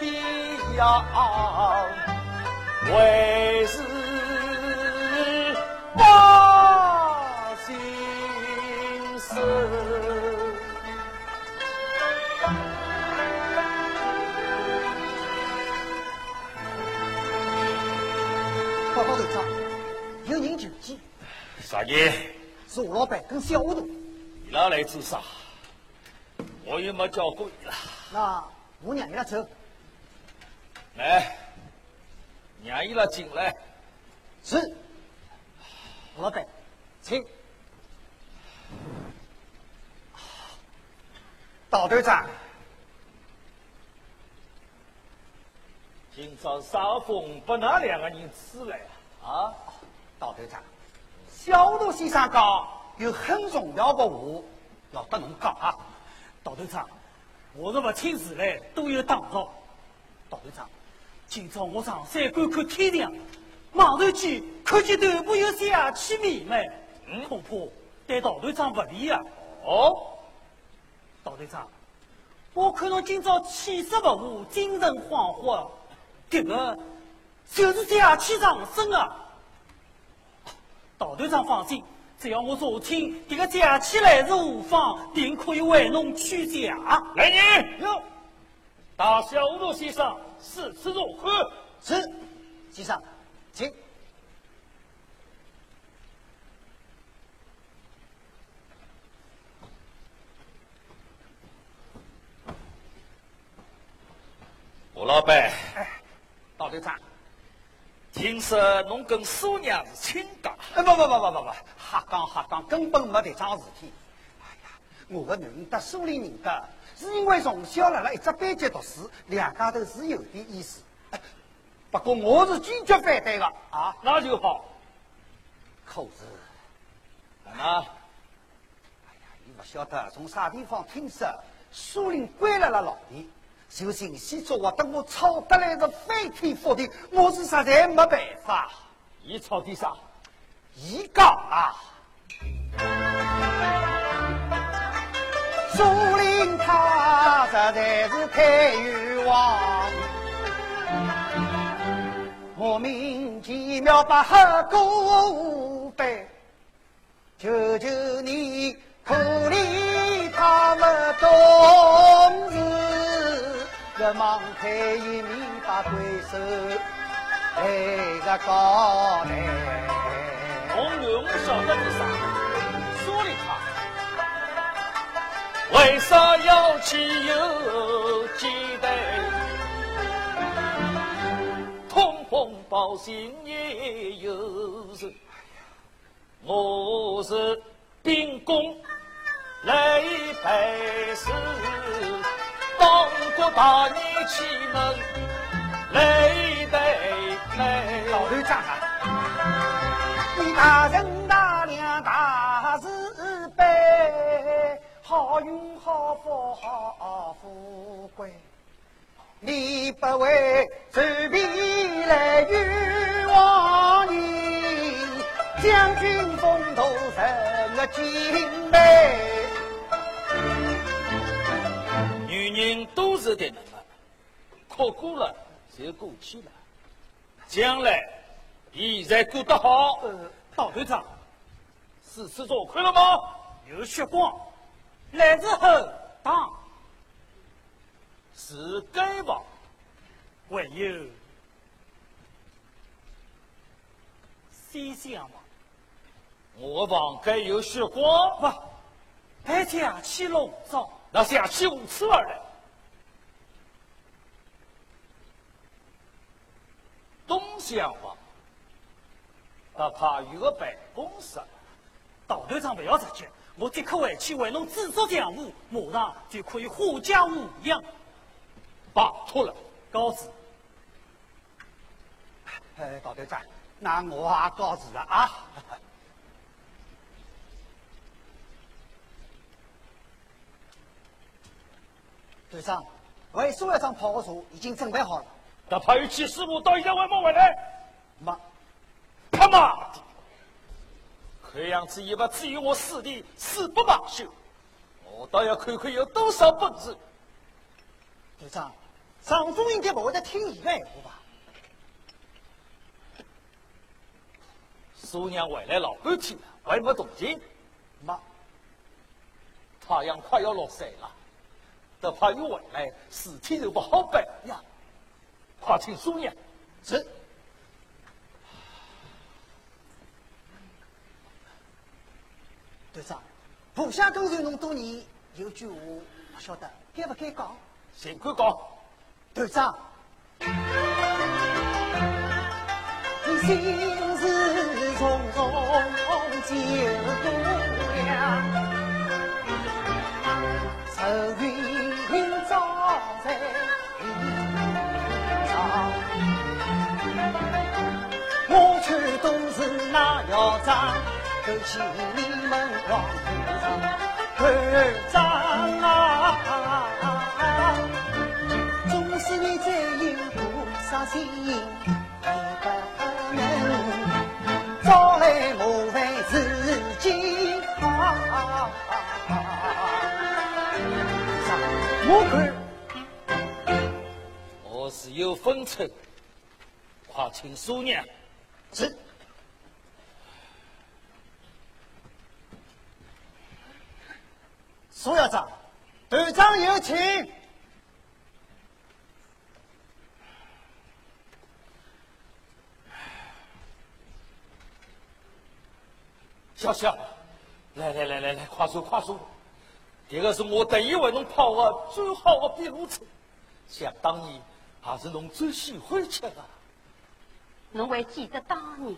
S6: 呀？为啥人？
S3: 是吴老板跟小吴头。
S6: 你俩来做啥？我又没叫过你了。
S3: 那我让伊拉走。
S6: 来，让伊拉进来。
S3: 是。吴老板，请。大队长，
S6: 今朝啥风把那两个人吹来啊？啊，
S3: 大队长。小杜先生讲有很重要的话要跟侬讲啊，
S5: 大队长，我是不请自来都有打扰。大队长，今朝我上山观看天亮，望头间看见头部有霞气弥漫，恐怕对大队长不利啊。
S6: 哦，
S5: 大队长，我看侬今朝气色不和，精神恍惚，这个就是霞气上升啊。大队长放心，只要我查清这个假期来是何方，定可以为侬取假。
S6: 来人，哟，大小罗先生，是此如何？
S3: 是，先生，请。
S6: 吴老板，
S3: 哎，大队长。
S6: 听说侬跟苏娘是亲家？
S3: 哎，不不不不不不，瞎讲瞎讲，根本没这桩事体。哎呀，我的认得苏林认得，是因为从小辣辣一只班级读书，两家头是有点意思。不过我是坚决反对的啊！
S6: 那就好。
S3: 可是，
S6: 那，哎
S3: 呀，你不晓得从啥地方听说苏林归来了老弟。就信息作话，等我吵得来是翻天覆地，我是实在没办法。
S6: 一吵的啥？
S3: 一讲啊！苏林他实在是太冤枉，莫名其妙把黑锅背，求求你可怜他们懂事。个忙开一面把对手来个高来。
S6: 红牛，我晓得你啥？说理他，为啥要去游击队？通风报信也有人。我是秉公来办事。当国大义气门累得累。
S3: 老队长啊，你大人大量大慈悲，好运好福好富贵，你不为随便来冤枉你，将军风头成了精美。
S6: 人都是的，那么，哭过了就过去了。将来现在过得好，
S5: 呃，大队长，
S6: 四次做亏了吗？
S5: 有血光，来自后当，
S6: 是该吧？
S5: 还有西厢嘛，
S6: 我房该有血光，
S5: 不，还假气笼罩，
S6: 那下去五次而来。东厢房，哪怕有个办公室，
S5: 大队长不要着急，我即刻回去为侬制作浆糊，马上就可以护驾无恙。
S6: 拜托了。
S5: 告辞。
S3: 哎，大队长，那我也告辞了啊。队长，为苏院长跑的茶已经准备好了。
S6: 那派有七师傅到现在还没回来，
S3: 妈，
S6: 他妈的！看样子也不至于我师弟死不罢休，我倒要看看有多少本事。
S3: 队长，上峰应该不会再听你的闲话吧？
S6: 苏娘回来老半天了，还没动静。
S3: 妈，
S6: 太阳快要落山了，得怕一回来，事体就不好办呀。快请苏娘。
S3: 是。队长，部下跟随侬多年，有句话不晓得该不该讲。
S6: 尽管讲。
S3: 队长，你心事重重救姑娘，愁云我却都是那校长，勾起你们黄头上，队长啊！纵使你再有多少心，也不能招来麻烦自己好。我看
S6: 我是有分寸，好请苏念。
S3: 是。苏校长，队长有请。
S6: 小小，来来来来来，快说快说！这个是我特意为侬泡的最好的秘鲁车，想当年还是侬最喜欢吃的。
S1: 侬还记得当年？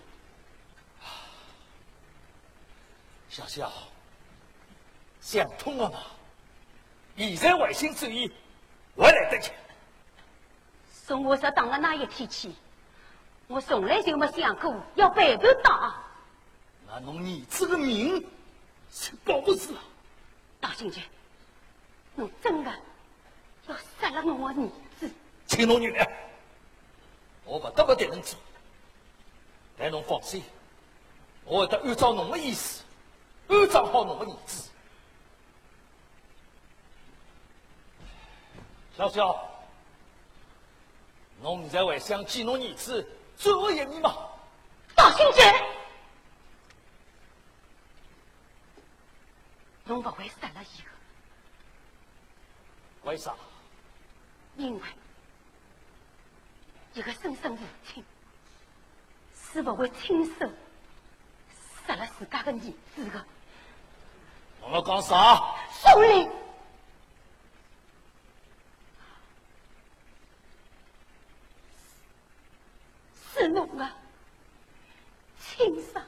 S6: 小小，想通了吗？现在回心主义，我来得及。
S1: 从我上当的那一天起，我从来就没想过要背叛党。
S6: 那侬儿子的命是保不住了。
S1: 大兄弟，侬真的要杀了我的儿子？
S6: 请侬原谅，我不得不对侬做，但侬放心，我会得按照侬的意思安葬好侬的儿子。小小，侬现在还想见侬儿子最后一面吗？
S1: 大兄弟，侬不会杀了伊个，
S6: 为啥？
S1: 因为一个生身父亲是不会亲手杀了自家的儿子的。
S6: 我们讲啥？
S1: 宋林，是侬啊，亲生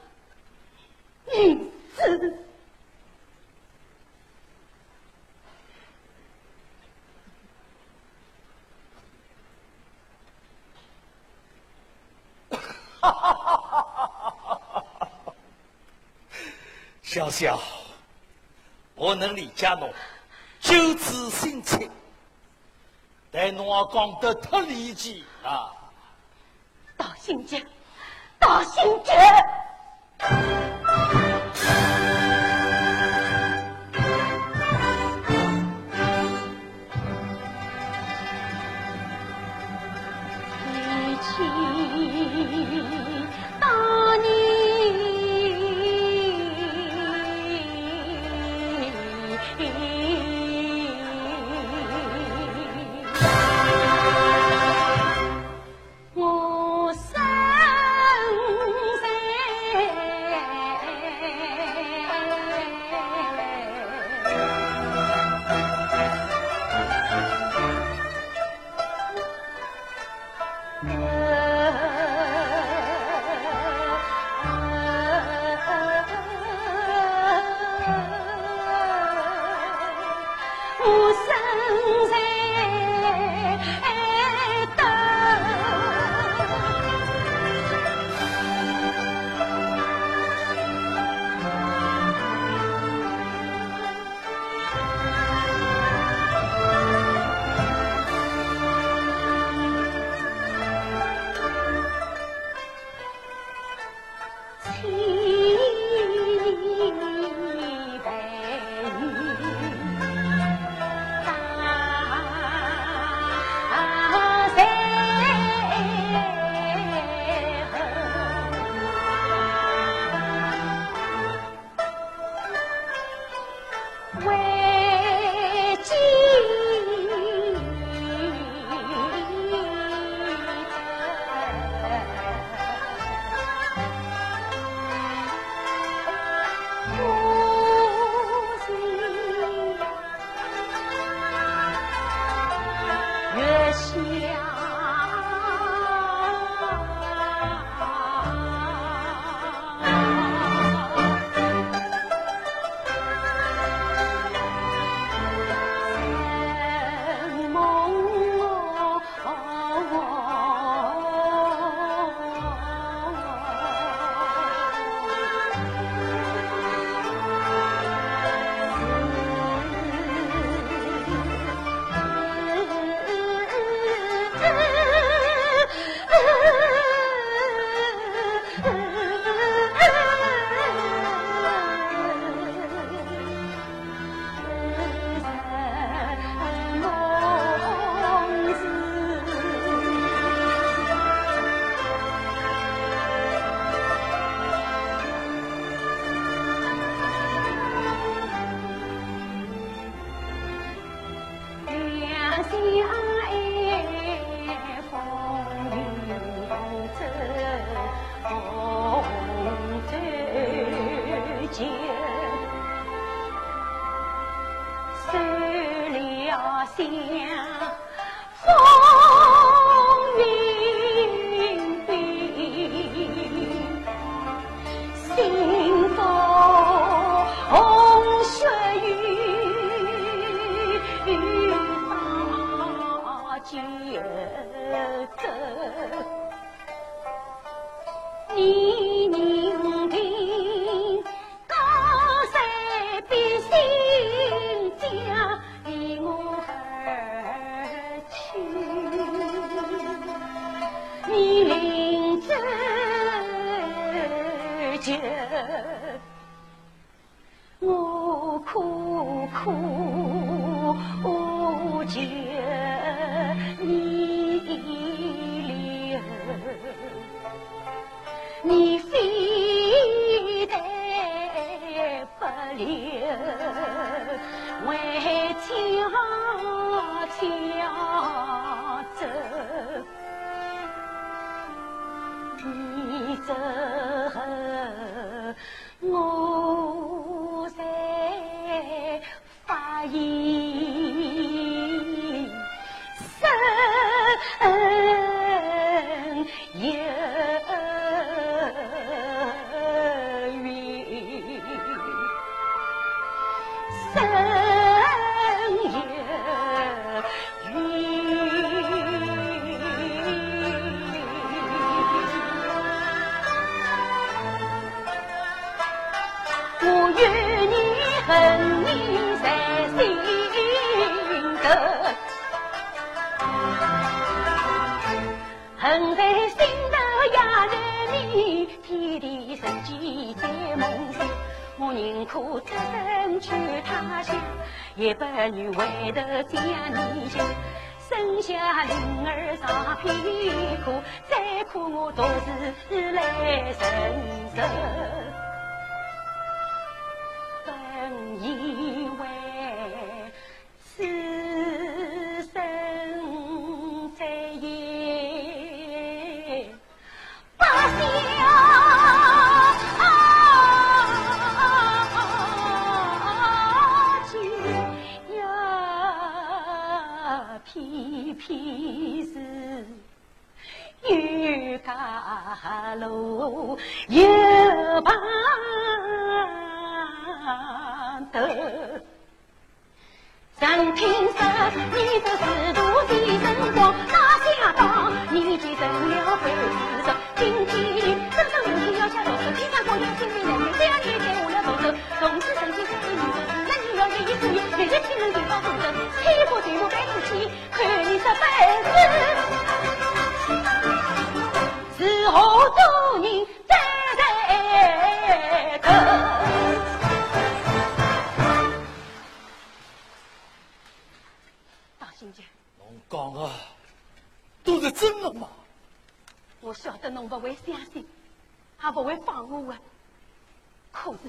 S1: 儿子。
S6: 小小，我能理解侬救子心切，但侬也讲得太离奇了。
S1: 到新疆，到新疆。怨你恨你在心头，恨在心头压在你，天地人间在梦中。我宁可只身去他乡，也不愿回头见你家。剩下婴儿常漂泊，再苦我独自来承受。路有旁头，曾听说你这仕途的辰光，哪想到年纪成了半世熟，今天真正无心要下读书，经常光想心里难，这样你带下了读书，从此生心生意做事，那你要愿意做业，日日听人介绍读书，开花对我白出去，看你这本事，何多人站在等？大兄弟，侬
S6: 讲的都是真的吗？
S1: 我晓得侬不会相信，也不会放我的。可是，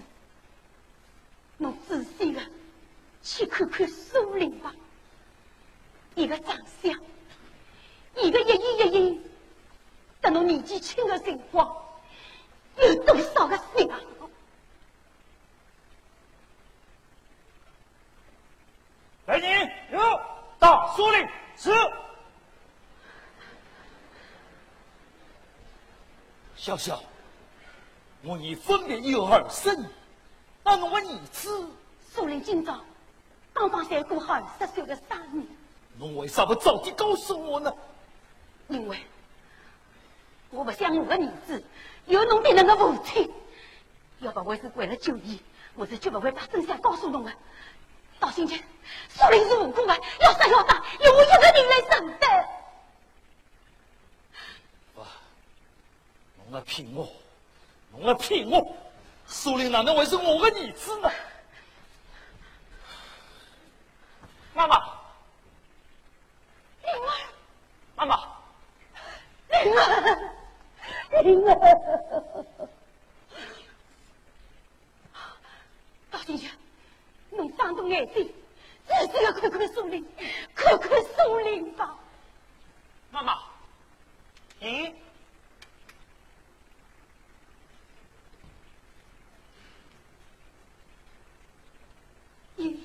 S1: 侬仔细的去看看苏林吧，伊的长相，伊的一言一语。等侬年纪轻的辰光，有多少个心啊？
S6: 来人，有到苏林是。小小，我已分别有二十年，而侬的儿子
S1: 苏林今朝刚刚才过二十岁的生日，
S6: 侬为啥不早点告诉我呢？
S1: 因为我不想我的儿子有侬这样的父亲。要不我是为了救伊，我是绝不会把真相告诉侬的。到今天，苏林是无辜的，要杀要打，由我一个人来承担。
S6: 侬来骗我，侬来骗我！苏林哪能会是我的儿子呢？妈妈，
S1: 灵儿，
S6: 妈妈，
S1: 灵儿，灵儿，到今天，侬张大眼睛，仔细的看看苏林，看看苏林吧。
S6: 妈妈，咦？
S1: 咦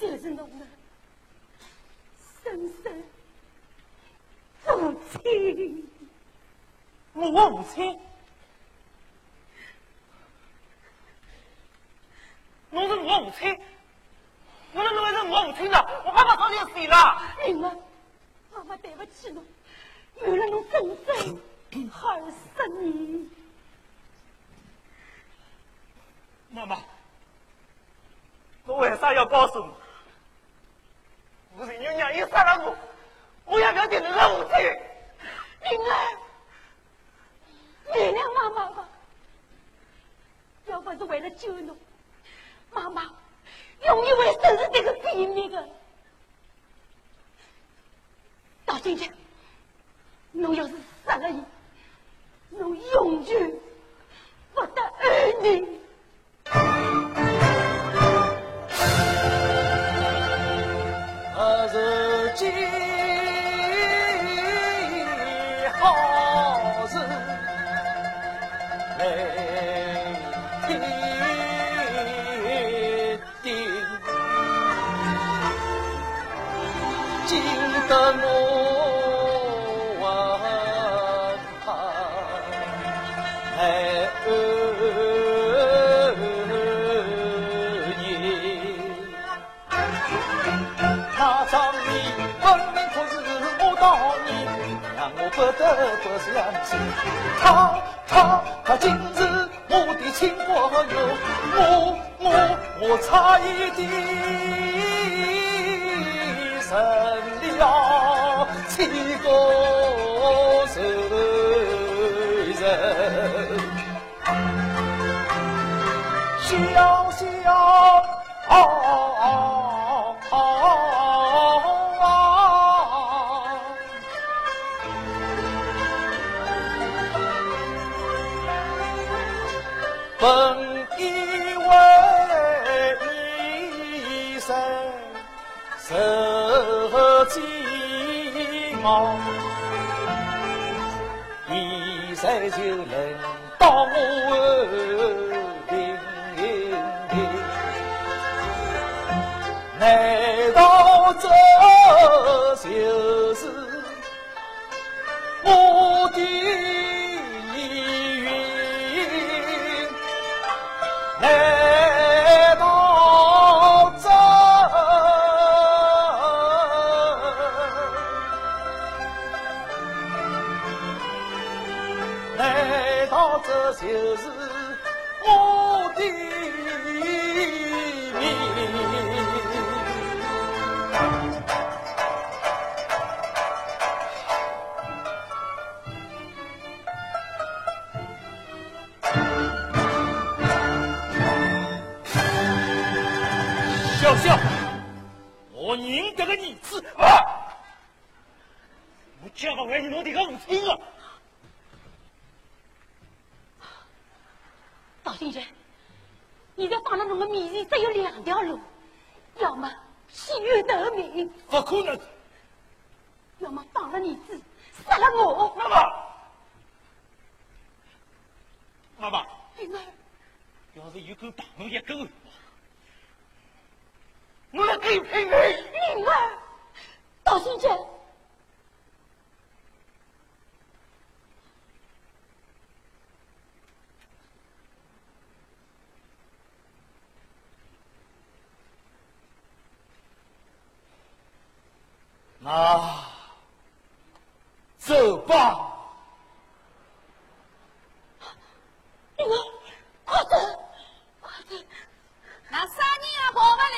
S1: 就是侬的生生父亲，
S6: 我母亲？侬是我母亲？我怎么会是我父亲呢？我妈妈早就死了。
S1: 灵儿，妈妈对不起侬，原来侬真生害死你。
S6: 妈妈，我为啥要告诉我？我是娘娘又杀了。我，我也不要听你的父亲。
S1: 灵儿，原谅妈妈吧。要不是为了救侬，妈妈永远会守着这个秘密的。到今天，侬要是杀了伊，侬永远不得
S6: 安宁。让我不得不相信，他他他今日我的亲朋友，我我我差一点成了七个仇人，笑笑。熬，现在就轮到我领兵，难道这就千万为你弄这个无亲啊！
S8: 道先生，你在放了侬的面前只有两条路，要么死于得命，
S6: 不可能！
S8: 要么放了儿子，杀了我。
S6: 妈妈，妈妈，
S8: 灵儿，
S6: 要是有狗打我一狗，我来给赔你。
S8: 灵儿，道先生。
S6: 那走吧，
S8: 快走，快走！
S2: 那三年也跑不了。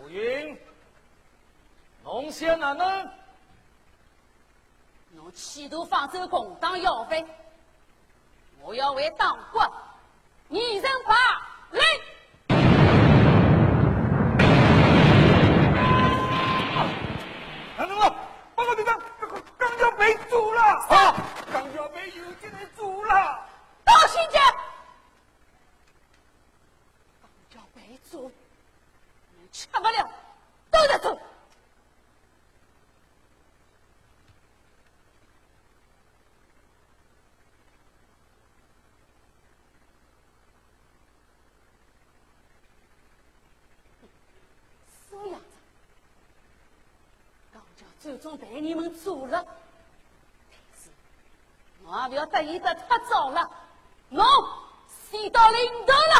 S1: 吴云，侬想哪能？
S2: 侬企图放走共党要费。我要为党国一人法令。
S5: 哪能了？报告队长，钢桥被阻了！啊，钢桥被游击队阻了！
S2: 到新疆，钢桥被阻，你吃不了，都得走。最终被你们做了，但是我也不要得意的太早了，侬死到临头了，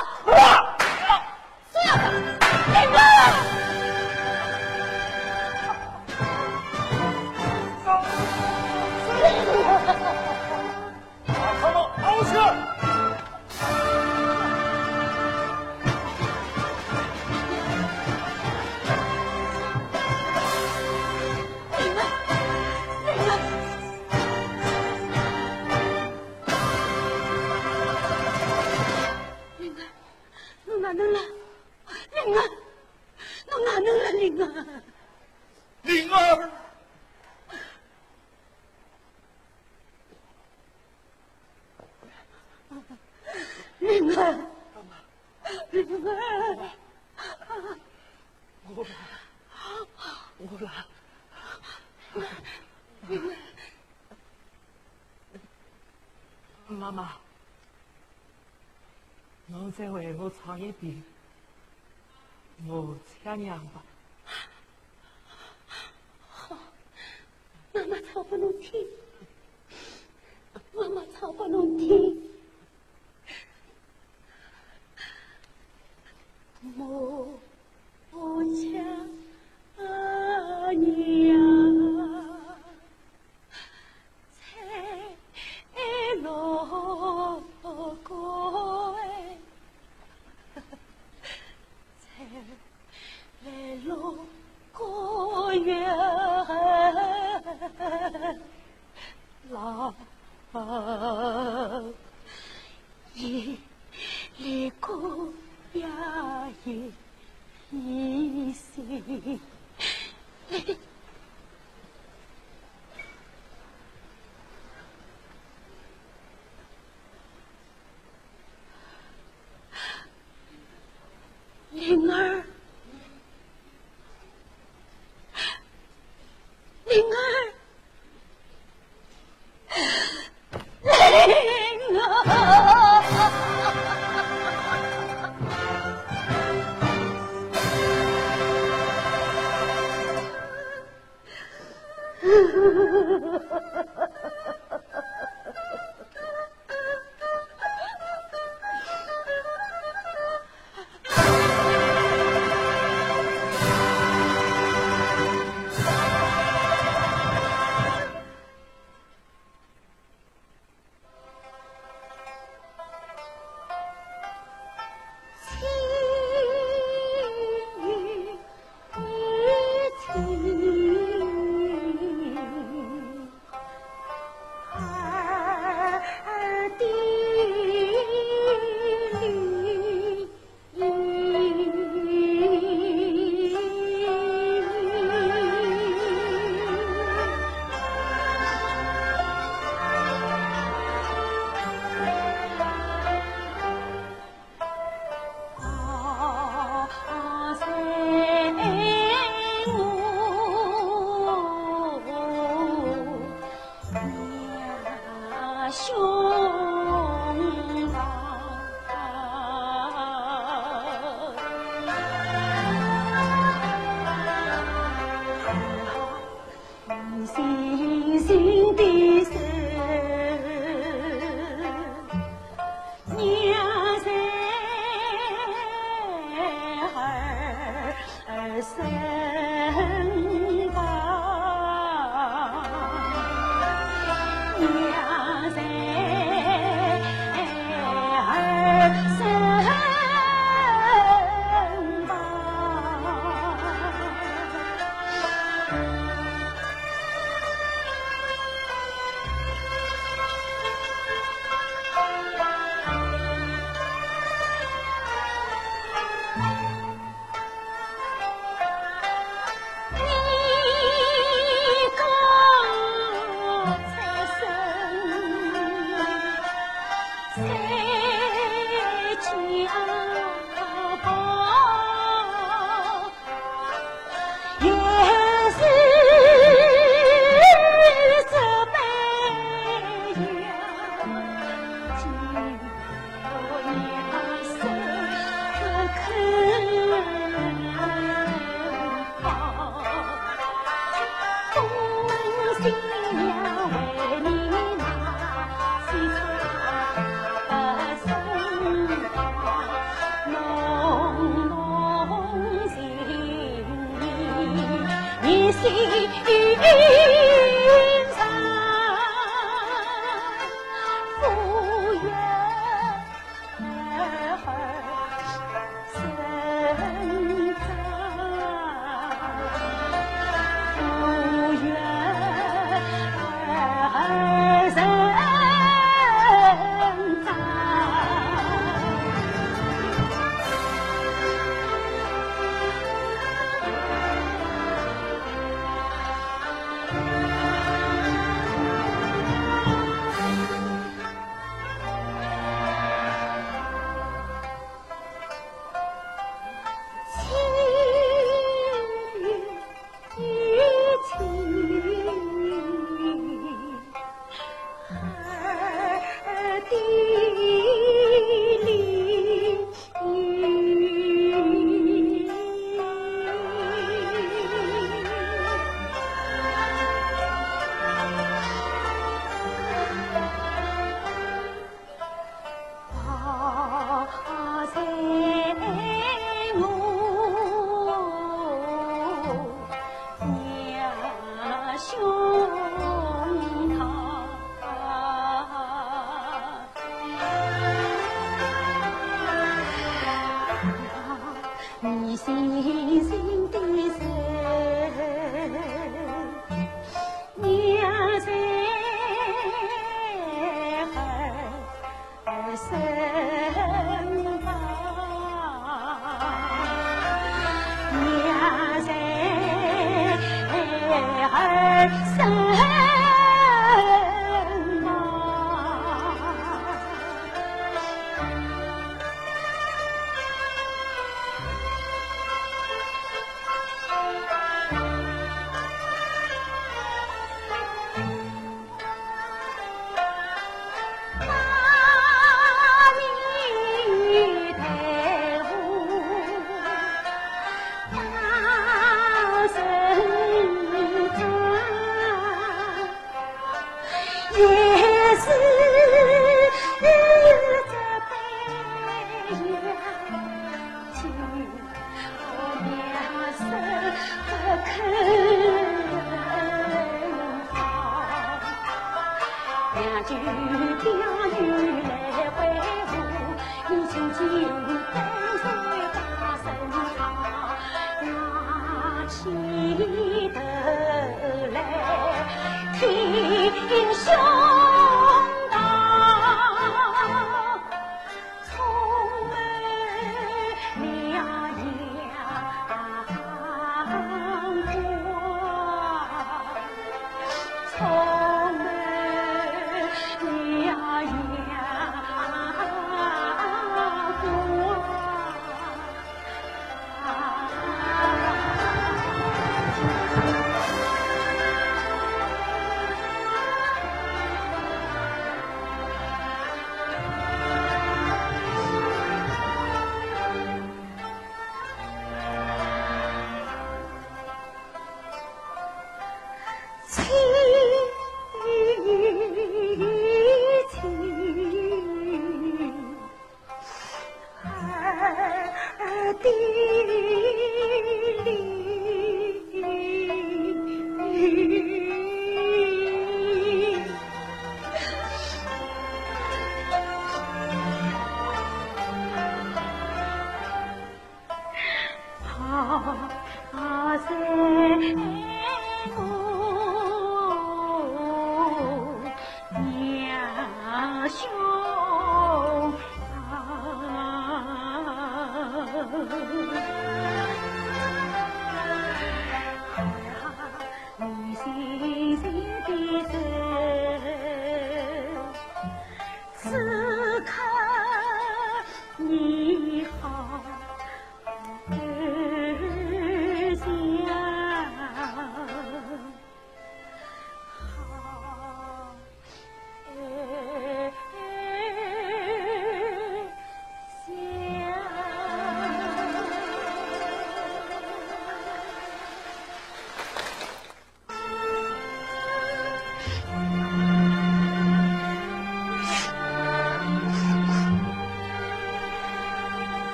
S1: 再为我唱一遍《我家娘》吧。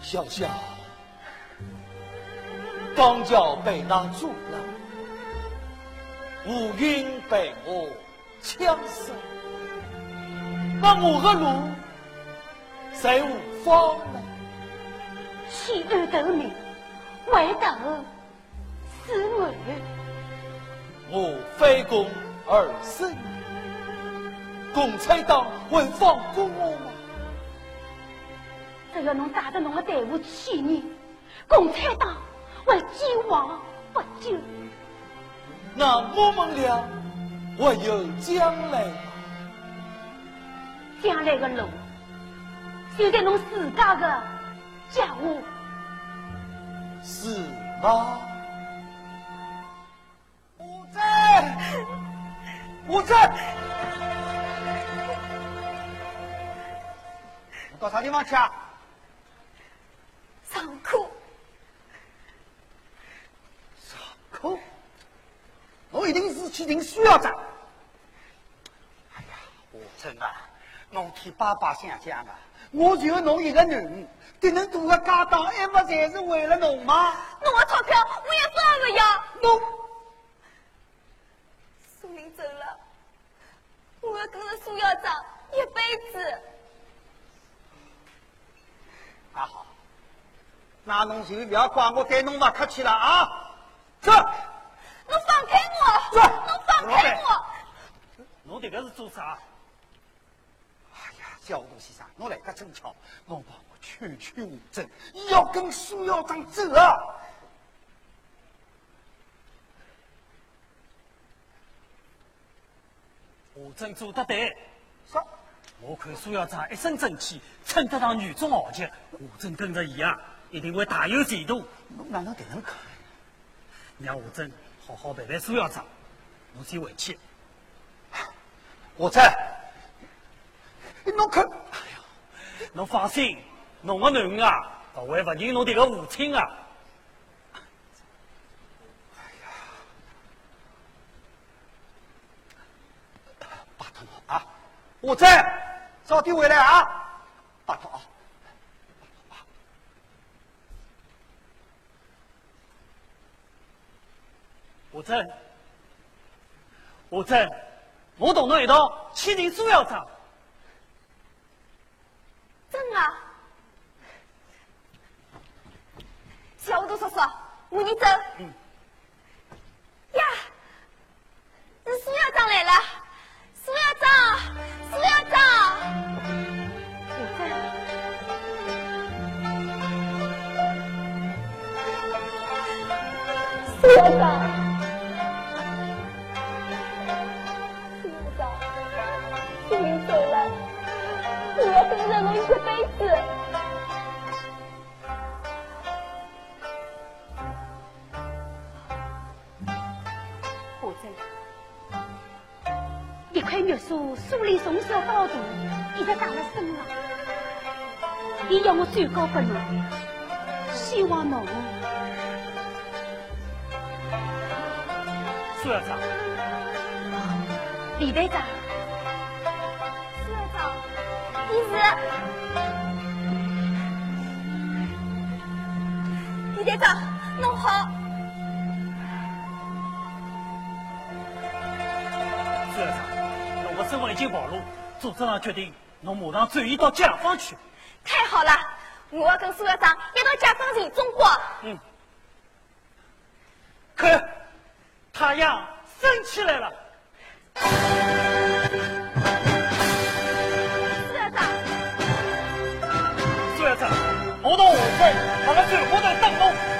S6: 小小，刚叫被他住了，乌云被我抢死，那我的路谁无方呢？
S1: 弃儿斗名，为斗死为。
S6: 我非公而生，共产党会放过我吗？
S1: 只要侬带着侬的队伍去呢，共产党会既往不咎。
S6: 那我们俩还有将来吗？
S1: 将来的路就在侬自家的脚下。
S6: 是吗？
S3: 到啥地方去啊？
S2: 上课，
S3: 上课，我一定是去听苏校长。哎呀，我真啊，我替爸爸想想啊，我就侬一个人，给恁多个家当，还不才是为了侬吗？
S2: 侬的钞票我也分不要。
S3: 侬，
S2: 苏林走了，我要跟着苏校长一辈子。
S3: 那好。那侬就不要怪我对侬不客气了啊！走，
S2: 侬放开我！
S3: 走，
S2: 侬放开我！
S5: 侬这个是做啥？
S3: 哎呀，小杜先生，侬来得真巧，侬帮我劝劝吴真，要跟苏校长走啊！
S5: 吴真做得对。
S3: 是。
S5: 我看苏校长一身正气，称得上女中豪杰。我真跟着伊啊！一定会大有前途。
S3: 侬哪能这样看？
S5: 让吴真好好陪陪苏校长，我先回去。
S3: 我在。侬看，哎
S5: 呀，侬放心，侬的囡儿啊，不会不认侬这个父亲啊。
S3: 哎呀，拜托侬啊，我在，早点回来啊，拜托啊。
S5: 吴真，吴真，我同侬一道去见苏校长。
S2: 真啊！小胡子叔叔，我你走。嗯。呀，是苏校长来了！苏校长，苏校长。苏校长。一辈子，
S1: 何真，一块玉树，树里从小到大，一直长在身上。伊要我转告给侬，希望侬
S5: 苏校长，
S2: 李队长，苏校长，你是？李队长，弄好。
S5: 苏校长，侬的身份已经暴露，组织上决定侬马上转移到解放区。
S2: 太好了，我要跟苏校长一道解放新中国。
S5: 嗯。看，太阳升起来了。
S2: 苏校长，
S5: 苏校长，我到下山，把他转过来等侬。